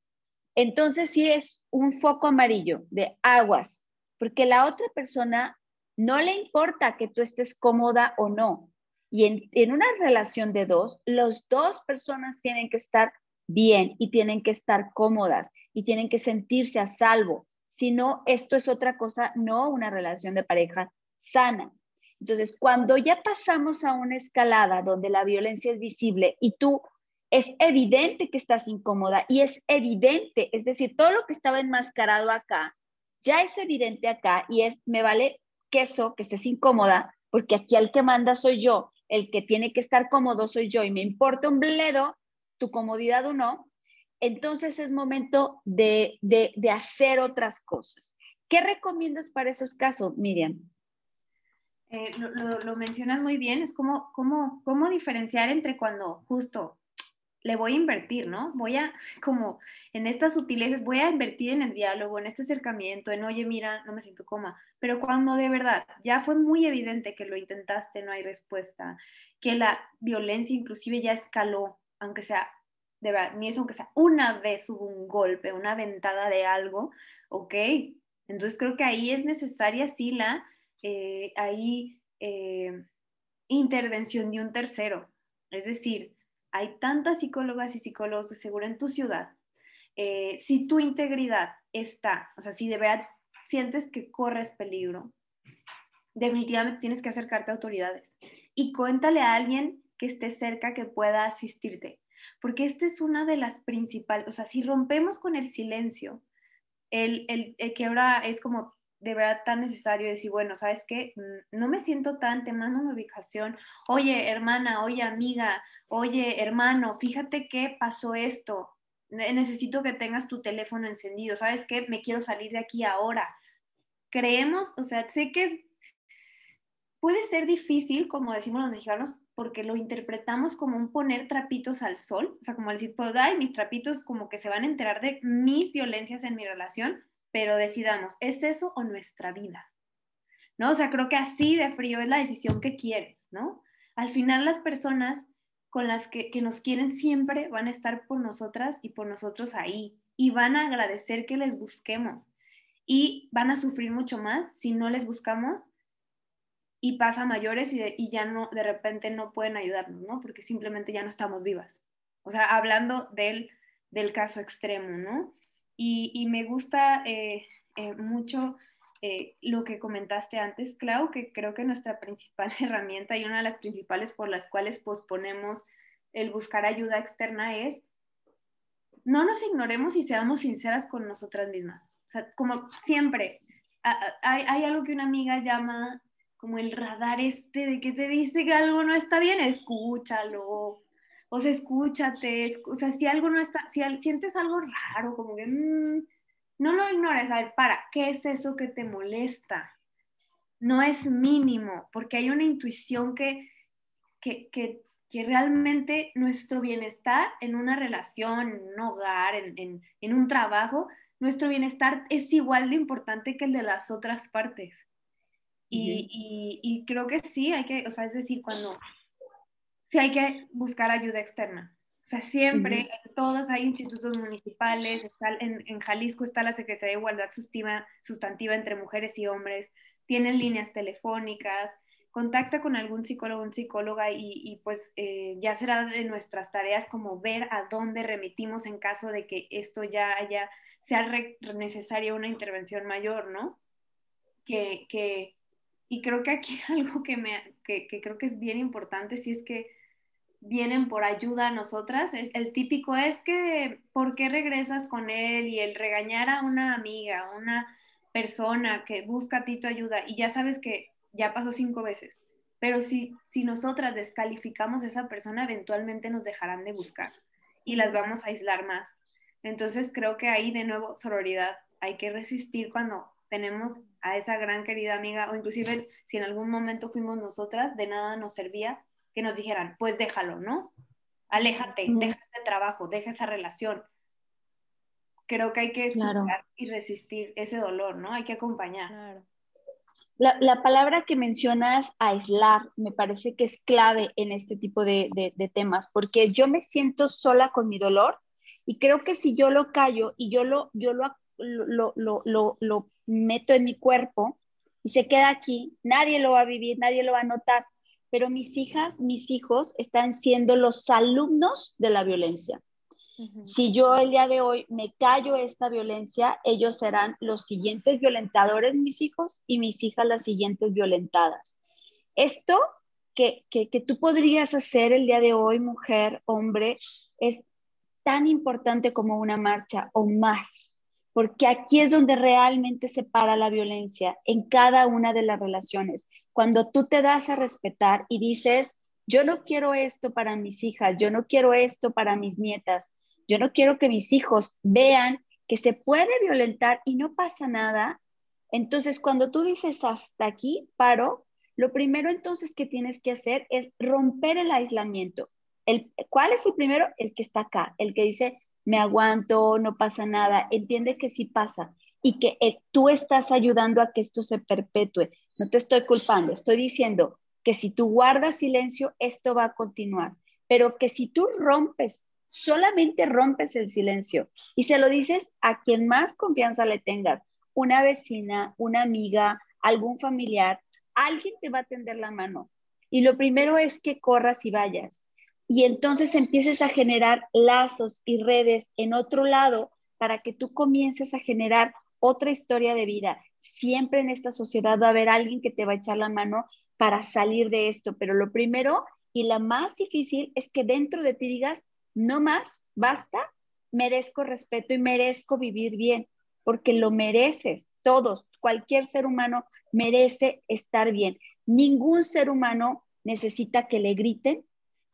entonces sí es un foco amarillo de aguas, porque la otra persona no le importa que tú estés cómoda o no. Y en, en una relación de dos, las dos personas tienen que estar bien y tienen que estar cómodas y tienen que sentirse a salvo. Si no, esto es otra cosa, no una relación de pareja sana. Entonces, cuando ya pasamos a una escalada donde la violencia es visible y tú es evidente que estás incómoda y es evidente, es decir, todo lo que estaba enmascarado acá, ya es evidente acá y es, me vale queso que estés incómoda, porque aquí el que manda soy yo, el que tiene que estar cómodo soy yo y me importa un bledo tu comodidad o no, entonces es momento de, de hacer otras cosas. ¿Qué recomiendas para esos casos, Miriam? Eh, lo, mencionas muy bien, es como, como, cómo diferenciar entre cuando justo le voy a invertir, ¿no? Voy a, como en estas sutilezas, voy a invertir en el diálogo, en este acercamiento, en, oye, mira, no me siento coma, pero cuando de verdad ya fue muy evidente que lo intentaste, no hay respuesta, que la violencia inclusive ya escaló, aunque sea, de verdad, ni eso, aunque sea una vez hubo un golpe, una ventada de algo, ok, entonces creo que ahí es necesaria sí la eh, hay eh, intervención de un tercero. Es decir, hay tantas psicólogas y psicólogos de seguro en tu ciudad. Eh, si tu integridad está, o sea, si de verdad sientes que corres peligro, definitivamente tienes que acercarte a autoridades y cuéntale a alguien que esté cerca que pueda asistirte, porque esta es una de las principales, o sea, si rompemos con el silencio, el, el que ahora es como de verdad tan necesario decir, bueno, ¿sabes qué? Mm, no me siento tan, te mando una ubicación. Oye, hermana, oye, amiga, oye, hermano, fíjate que pasó esto. Necesito que tengas tu teléfono encendido. ¿Sabes qué? Me quiero salir de aquí ahora. Creemos, o sea, sé que puede ser difícil, como decimos los mexicanos, porque lo interpretamos como un poner trapitos al sol, o sea, como decir, pues, ay, mis trapitos como que se van a enterar de mis violencias en mi relación, pero decidamos, ¿es eso o nuestra vida? ¿No? O sea, creo que así de frío es la decisión que quieres, ¿no? Al final las personas con las que, nos quieren siempre van a estar por nosotras y por nosotros ahí y van a agradecer que les busquemos y van a sufrir mucho más si no les buscamos y pasa mayores y, y, ya no, de repente no pueden ayudarnos, ¿no? Porque simplemente ya no estamos vivas. O sea, hablando del, del caso extremo, ¿no? Y, me gusta eh, eh, mucho eh, lo que comentaste antes, Clau, que creo que nuestra principal herramienta y una de las principales por las cuales posponemos el buscar ayuda externa es no nos ignoremos y seamos sinceras con nosotras mismas. O sea, como siempre, hay, hay algo que una amiga llama como el radar este de que te dice que algo no está bien, escúchalo, o sea, escúchate, o sea, si algo no está, si sientes algo raro, como que mm, no lo ignores, a ver, para, ¿qué es eso que te molesta? No es mínimo, porque hay una intuición que, que, que, que realmente nuestro bienestar en una relación, en un hogar, en, en, en un trabajo, nuestro bienestar es igual de importante que el de las otras partes. Y, y, y, creo que sí, hay que, o sea, es decir, cuando, sí hay que buscar ayuda externa. O sea, siempre, en todos hay institutos municipales, está en, en, Jalisco está la Secretaría de Igualdad Sustantiva, Sustantiva entre Mujeres y Hombres, tienen líneas telefónicas, contacta con algún psicólogo o psicóloga y, y pues eh, ya será de nuestras tareas como ver a dónde remitimos en caso de que esto ya haya, sea necesaria una intervención mayor, ¿no? Que, que, y creo que aquí algo que, me, que, que creo que es bien importante, si es que vienen por ayuda a nosotras. El, típico es que, ¿por qué regresas con él? Y el regañar a una amiga, una persona que busca a ti tu ayuda y ya sabes que ya pasó cinco veces. Pero si, si nosotras descalificamos a esa persona, eventualmente nos dejarán de buscar y las vamos a aislar más. Entonces creo que ahí de nuevo, sororidad, hay que resistir cuando tenemos a esa gran querida amiga o inclusive si en algún momento fuimos nosotras, de nada nos servía que nos dijeran, pues déjalo, ¿no? Aléjate, deja ese trabajo, deja esa relación. Creo que hay que escuchar y resistir ese dolor, ¿no? Hay que acompañar. La, palabra que mencionas, aislar, me parece que es clave en este tipo de, temas, porque yo me siento sola con mi dolor y creo que si yo lo callo y yo lo, yo lo, lo, lo, lo meto en mi cuerpo y se queda aquí, nadie lo va a vivir, nadie lo va a notar, pero mis hijas, mis hijos están siendo los alumnos de la violencia. Si yo el día de hoy me callo esta violencia, ellos serán los siguientes violentadores, mis hijos, y mis hijas las siguientes violentadas. Esto que, que, que tú podrías hacer el día de hoy, mujer, hombre, es tan importante como una marcha o más, porque aquí es donde realmente se para la violencia en cada una de las relaciones. Cuando tú te das a respetar y dices, yo no quiero esto para mis hijas, yo no quiero esto para mis nietas, yo no quiero que mis hijos vean que se puede violentar y no pasa nada. Entonces, cuando tú dices hasta aquí, paro, lo primero entonces que tienes que hacer es romper el aislamiento. El, ¿Cuál es el primero? El que está acá, el que dice, me aguanto, no pasa nada, entiende que sí pasa y que eh, tú estás ayudando a que esto se perpetúe. No te estoy culpando, estoy diciendo que si tú guardas silencio, esto va a continuar, pero que si tú rompes solamente rompes el silencio y se lo dices a quien más confianza le tengas, una vecina, una amiga, algún familiar, alguien te va a tender la mano. Y lo primero es que corras y vayas. Y entonces empieces a generar lazos y redes en otro lado para que tú comiences a generar otra historia de vida. Siempre en esta sociedad va a haber alguien que te va a echar la mano para salir de esto, pero lo primero y la más difícil es que dentro de ti digas, no más, basta, merezco respeto y merezco vivir bien, porque lo mereces, todos, cualquier ser humano merece estar bien. Ningún ser humano necesita que le griten,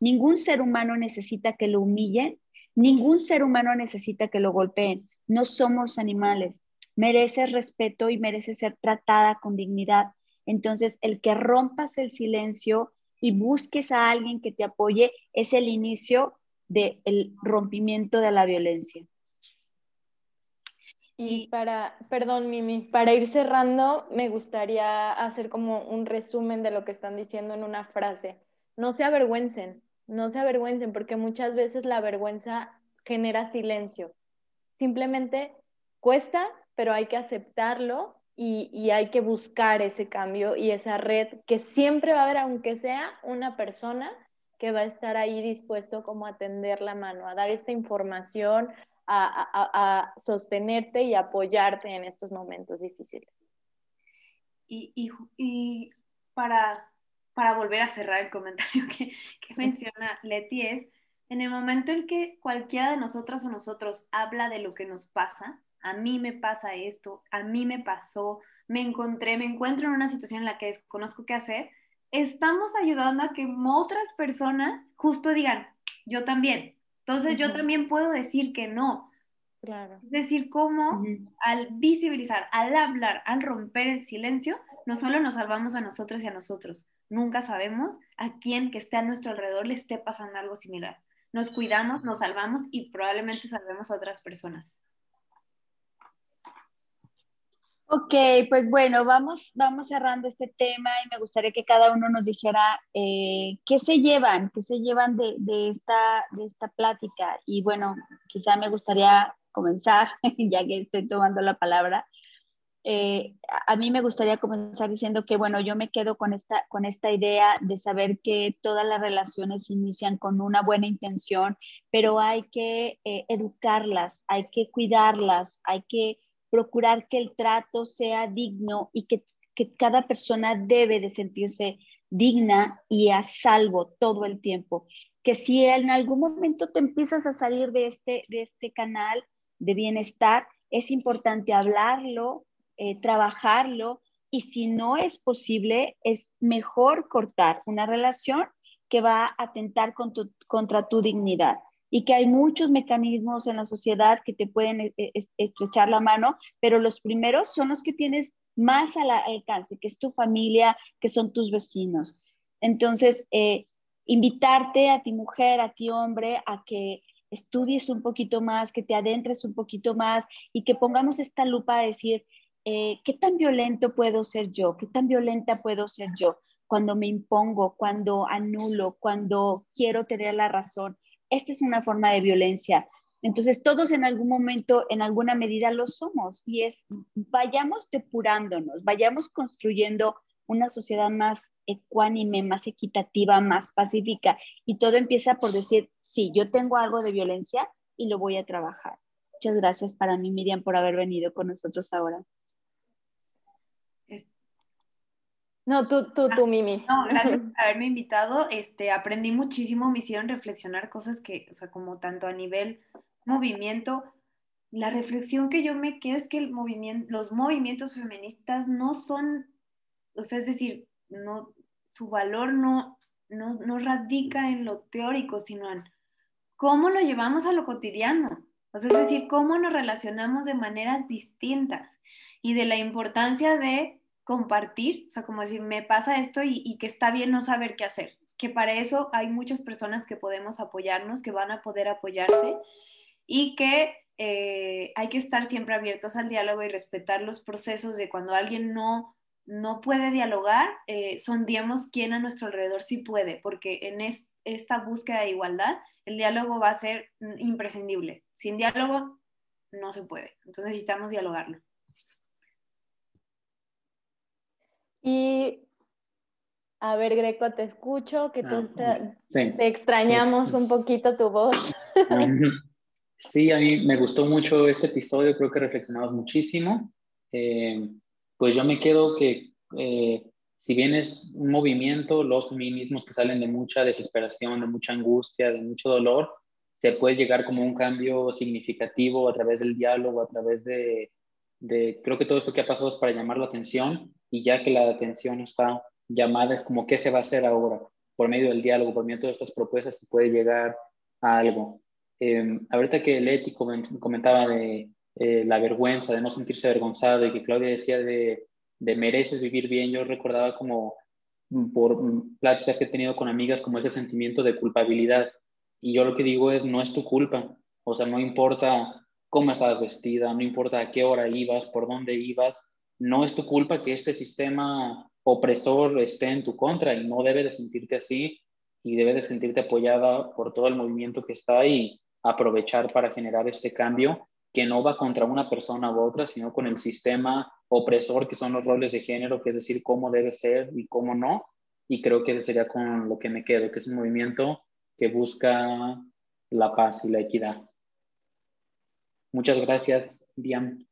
ningún ser humano necesita que lo humillen, ningún ser humano necesita que lo golpeen. No somos animales, mereces respeto y mereces ser tratada con dignidad. Entonces, el que rompas el silencio y busques a alguien que te apoye es el inicio del rompimiento de la violencia. Y para, perdón Mimi, para ir cerrando, me gustaría hacer como un resumen de lo que están diciendo en una frase. No se avergüencen, no se avergüencen, porque muchas veces la vergüenza genera silencio. Simplemente cuesta, pero hay que aceptarlo y, y, hay que buscar ese cambio y esa red que siempre va a haber, aunque sea una persona que va a estar ahí dispuesto como a tender la mano, a dar esta información, a, sostenerte y apoyarte en estos momentos difíciles. Y, para, para, volver a cerrar el comentario que, que menciona Leti es, en el momento en que cualquiera de nosotras o nosotros habla de lo que nos pasa, a mí me pasa esto, a mí me pasó, me encontré, me encuentro en una situación en la que desconozco qué hacer, estamos ayudando a que otras personas justo digan, yo también. Entonces yo también puedo decir que no. Claro. Es decir, cómo al visibilizar, al hablar, al romper el silencio, no solo nos salvamos a nosotros y a nosotros, nunca sabemos a quién que esté a nuestro alrededor le esté pasando algo similar. Nos cuidamos, nos salvamos y probablemente salvemos a otras personas. Ok, pues bueno, vamos, vamos cerrando este tema y me gustaría que cada uno nos dijera eh, qué se llevan, qué se llevan de, esta, de esta plática. Y bueno, quizá me gustaría comenzar, ya que estoy tomando la palabra. Eh, a mí me gustaría comenzar diciendo que, bueno, yo me quedo con esta, con esta idea de saber que todas las relaciones inician con una buena intención, pero hay que eh, educarlas, hay que cuidarlas, hay que procurar que el trato sea digno y que, cada persona debe de sentirse digna y a salvo todo el tiempo. Que si en algún momento te empiezas a salir de este, de este canal de bienestar, es importante hablarlo, eh, trabajarlo y si no es posible, es mejor cortar una relación que va a atentar contra tu dignidad y que hay muchos mecanismos en la sociedad que te pueden eh, eh, estrechar la mano, pero los primeros son los que tienes más al alcance, que es tu familia, que son tus vecinos. Entonces, eh, invitarte a ti mujer, a ti hombre, a que estudies un poquito más, que te adentres un poquito más y que pongamos esta lupa a decir, eh, ¿qué tan violento puedo ser yo? ¿Qué tan violenta puedo ser yo? Cuando me impongo, cuando anulo, cuando quiero tener la razón. Esta es una forma de violencia. Entonces, todos en algún momento, en alguna medida, lo somos. Y es, vayamos depurándonos, vayamos construyendo una sociedad más ecuánime, más equitativa, más pacífica. Y todo empieza por decir, sí, yo tengo algo de violencia y lo voy a trabajar. Muchas gracias para mí, Miriam, por haber venido con nosotros ahora. No, tú, tú, tú, Mimi. No, gracias por haberme invitado. Este, aprendí muchísimo, me hicieron reflexionar cosas que, o sea, como tanto a nivel movimiento, la reflexión que yo me quedo es que el movimiento, los movimientos feministas no son, o sea, es decir, no, su valor no, no, no radica en lo teórico, sino en cómo lo llevamos a lo cotidiano. O sea, es decir, cómo nos relacionamos de maneras distintas y de la importancia de compartir, o sea, como decir, me pasa esto y, que está bien no saber qué hacer, que para eso hay muchas personas que podemos apoyarnos, que van a poder apoyarte y que eh, hay que estar siempre abiertos al diálogo y respetar los procesos de cuando alguien no, no puede dialogar, eh, quién a nuestro alrededor sí puede, porque en esta búsqueda de igualdad el diálogo va a ser imprescindible. Sin diálogo no se puede, entonces necesitamos dialogarlo. Y a ver, Greco, te escucho, que ah, te extrañamos un poquito tu voz. Sí, a mí me gustó mucho este episodio, creo que reflexionamos muchísimo. Eh, pues yo me quedo que eh, si bien es un movimiento, los mismos que salen de mucha desesperación, de mucha angustia, de mucho dolor, se puede llegar como un cambio significativo a través del diálogo, a través de, de creo que todo esto que ha pasado es para llamar la atención y ya que la atención está llamada, es como qué se va a hacer ahora. Por medio del diálogo, por medio de todas estas propuestas, se puede llegar a algo. Eh, ahorita que Leti comentaba de eh, la vergüenza, de no sentirse avergonzado y que Claudia decía de, de mereces vivir bien, yo recordaba como mm, por mm, pláticas que he tenido con amigas como ese sentimiento de culpabilidad. Y yo lo que digo es, no es tu culpa. O sea, no importa cómo estabas vestida, no importa a qué hora ibas, por dónde ibas, no es tu culpa que este sistema opresor esté en tu contra y no debes de sentirte así y debes de sentirte apoyada por todo el movimiento que está y aprovechar para generar este cambio que no va contra una persona u otra, sino con el sistema opresor que son los roles de género, que es decir, cómo debe ser y cómo no. Y creo que sería con lo que me quedo, que es un movimiento que busca la paz y la equidad. Muchas gracias, Diane.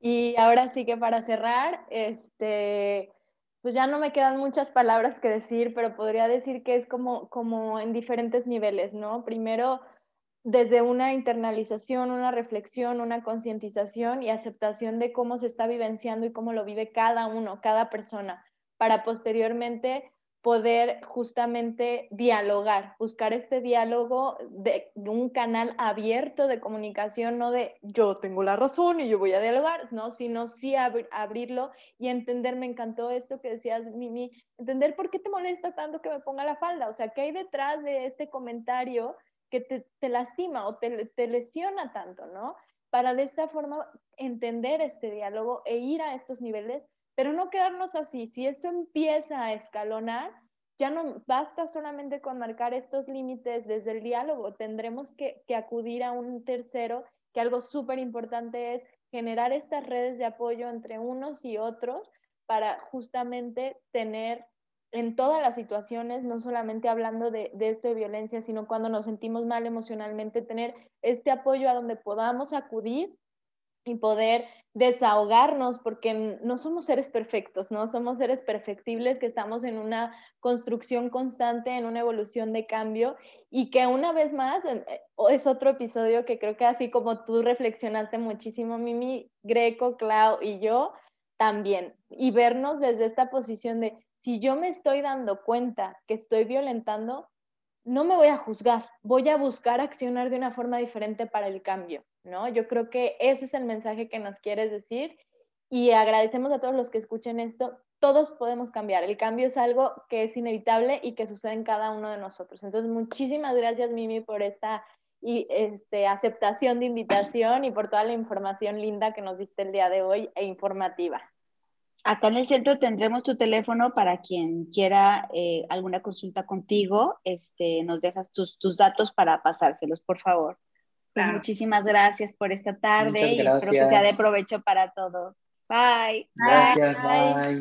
Y ahora sí que para cerrar, este, pues ya no me quedan muchas palabras que decir, pero podría decir que es como, como en diferentes niveles, ¿no? Primero, desde una internalización, una reflexión, una concientización y aceptación de cómo se está vivenciando y cómo lo vive cada uno, cada persona, para posteriormente poder justamente dialogar, buscar este diálogo de, un canal abierto de comunicación, no de yo tengo la razón y yo voy a dialogar, no, sino sí abrirlo y entender, me encantó esto que decías, Mimi, entender por qué te molesta tanto que me ponga la falda, o sea, qué hay detrás de este comentario que te, lastima o te, te lesiona tanto, ¿no? Para de esta forma entender este diálogo e ir a estos niveles pero no quedarnos así. Si esto empieza a escalonar, ya no basta solamente con marcar estos límites desde el diálogo, tendremos que, acudir a un tercero, que algo súper importante es generar estas redes de apoyo entre unos y otros para justamente tener en todas las situaciones, no solamente hablando de, de esto de violencia, sino cuando nos sentimos mal emocionalmente, tener este apoyo a donde podamos acudir y poder desahogarnos porque no somos seres perfectos, no somos seres perfectibles que estamos en una construcción constante, en una evolución de cambio y que una vez más eh, es otro episodio que creo que así como tú reflexionaste muchísimo, Mimi, Greco, Clau y yo también, y vernos desde esta posición de si yo me estoy dando cuenta que estoy violentando, no me voy a juzgar, voy a buscar accionar de una forma diferente para el cambio. ¿No? Yo creo que ese es el mensaje que nos quieres decir y agradecemos a todos los que escuchen esto. Todos podemos cambiar. El cambio es algo que es inevitable y que sucede en cada uno de nosotros. Entonces, muchísimas gracias, Mimi, por esta este, aceptación de invitación y por toda la información linda que nos diste el día de hoy e informativa. Acá en el centro tendremos tu teléfono para quien quiera eh, alguna consulta contigo. Este, nos dejas tus datos para pasárselos, por favor. Pues muchísimas gracias por esta tarde y espero que sea de provecho para todos. Bye. Gracias, bye.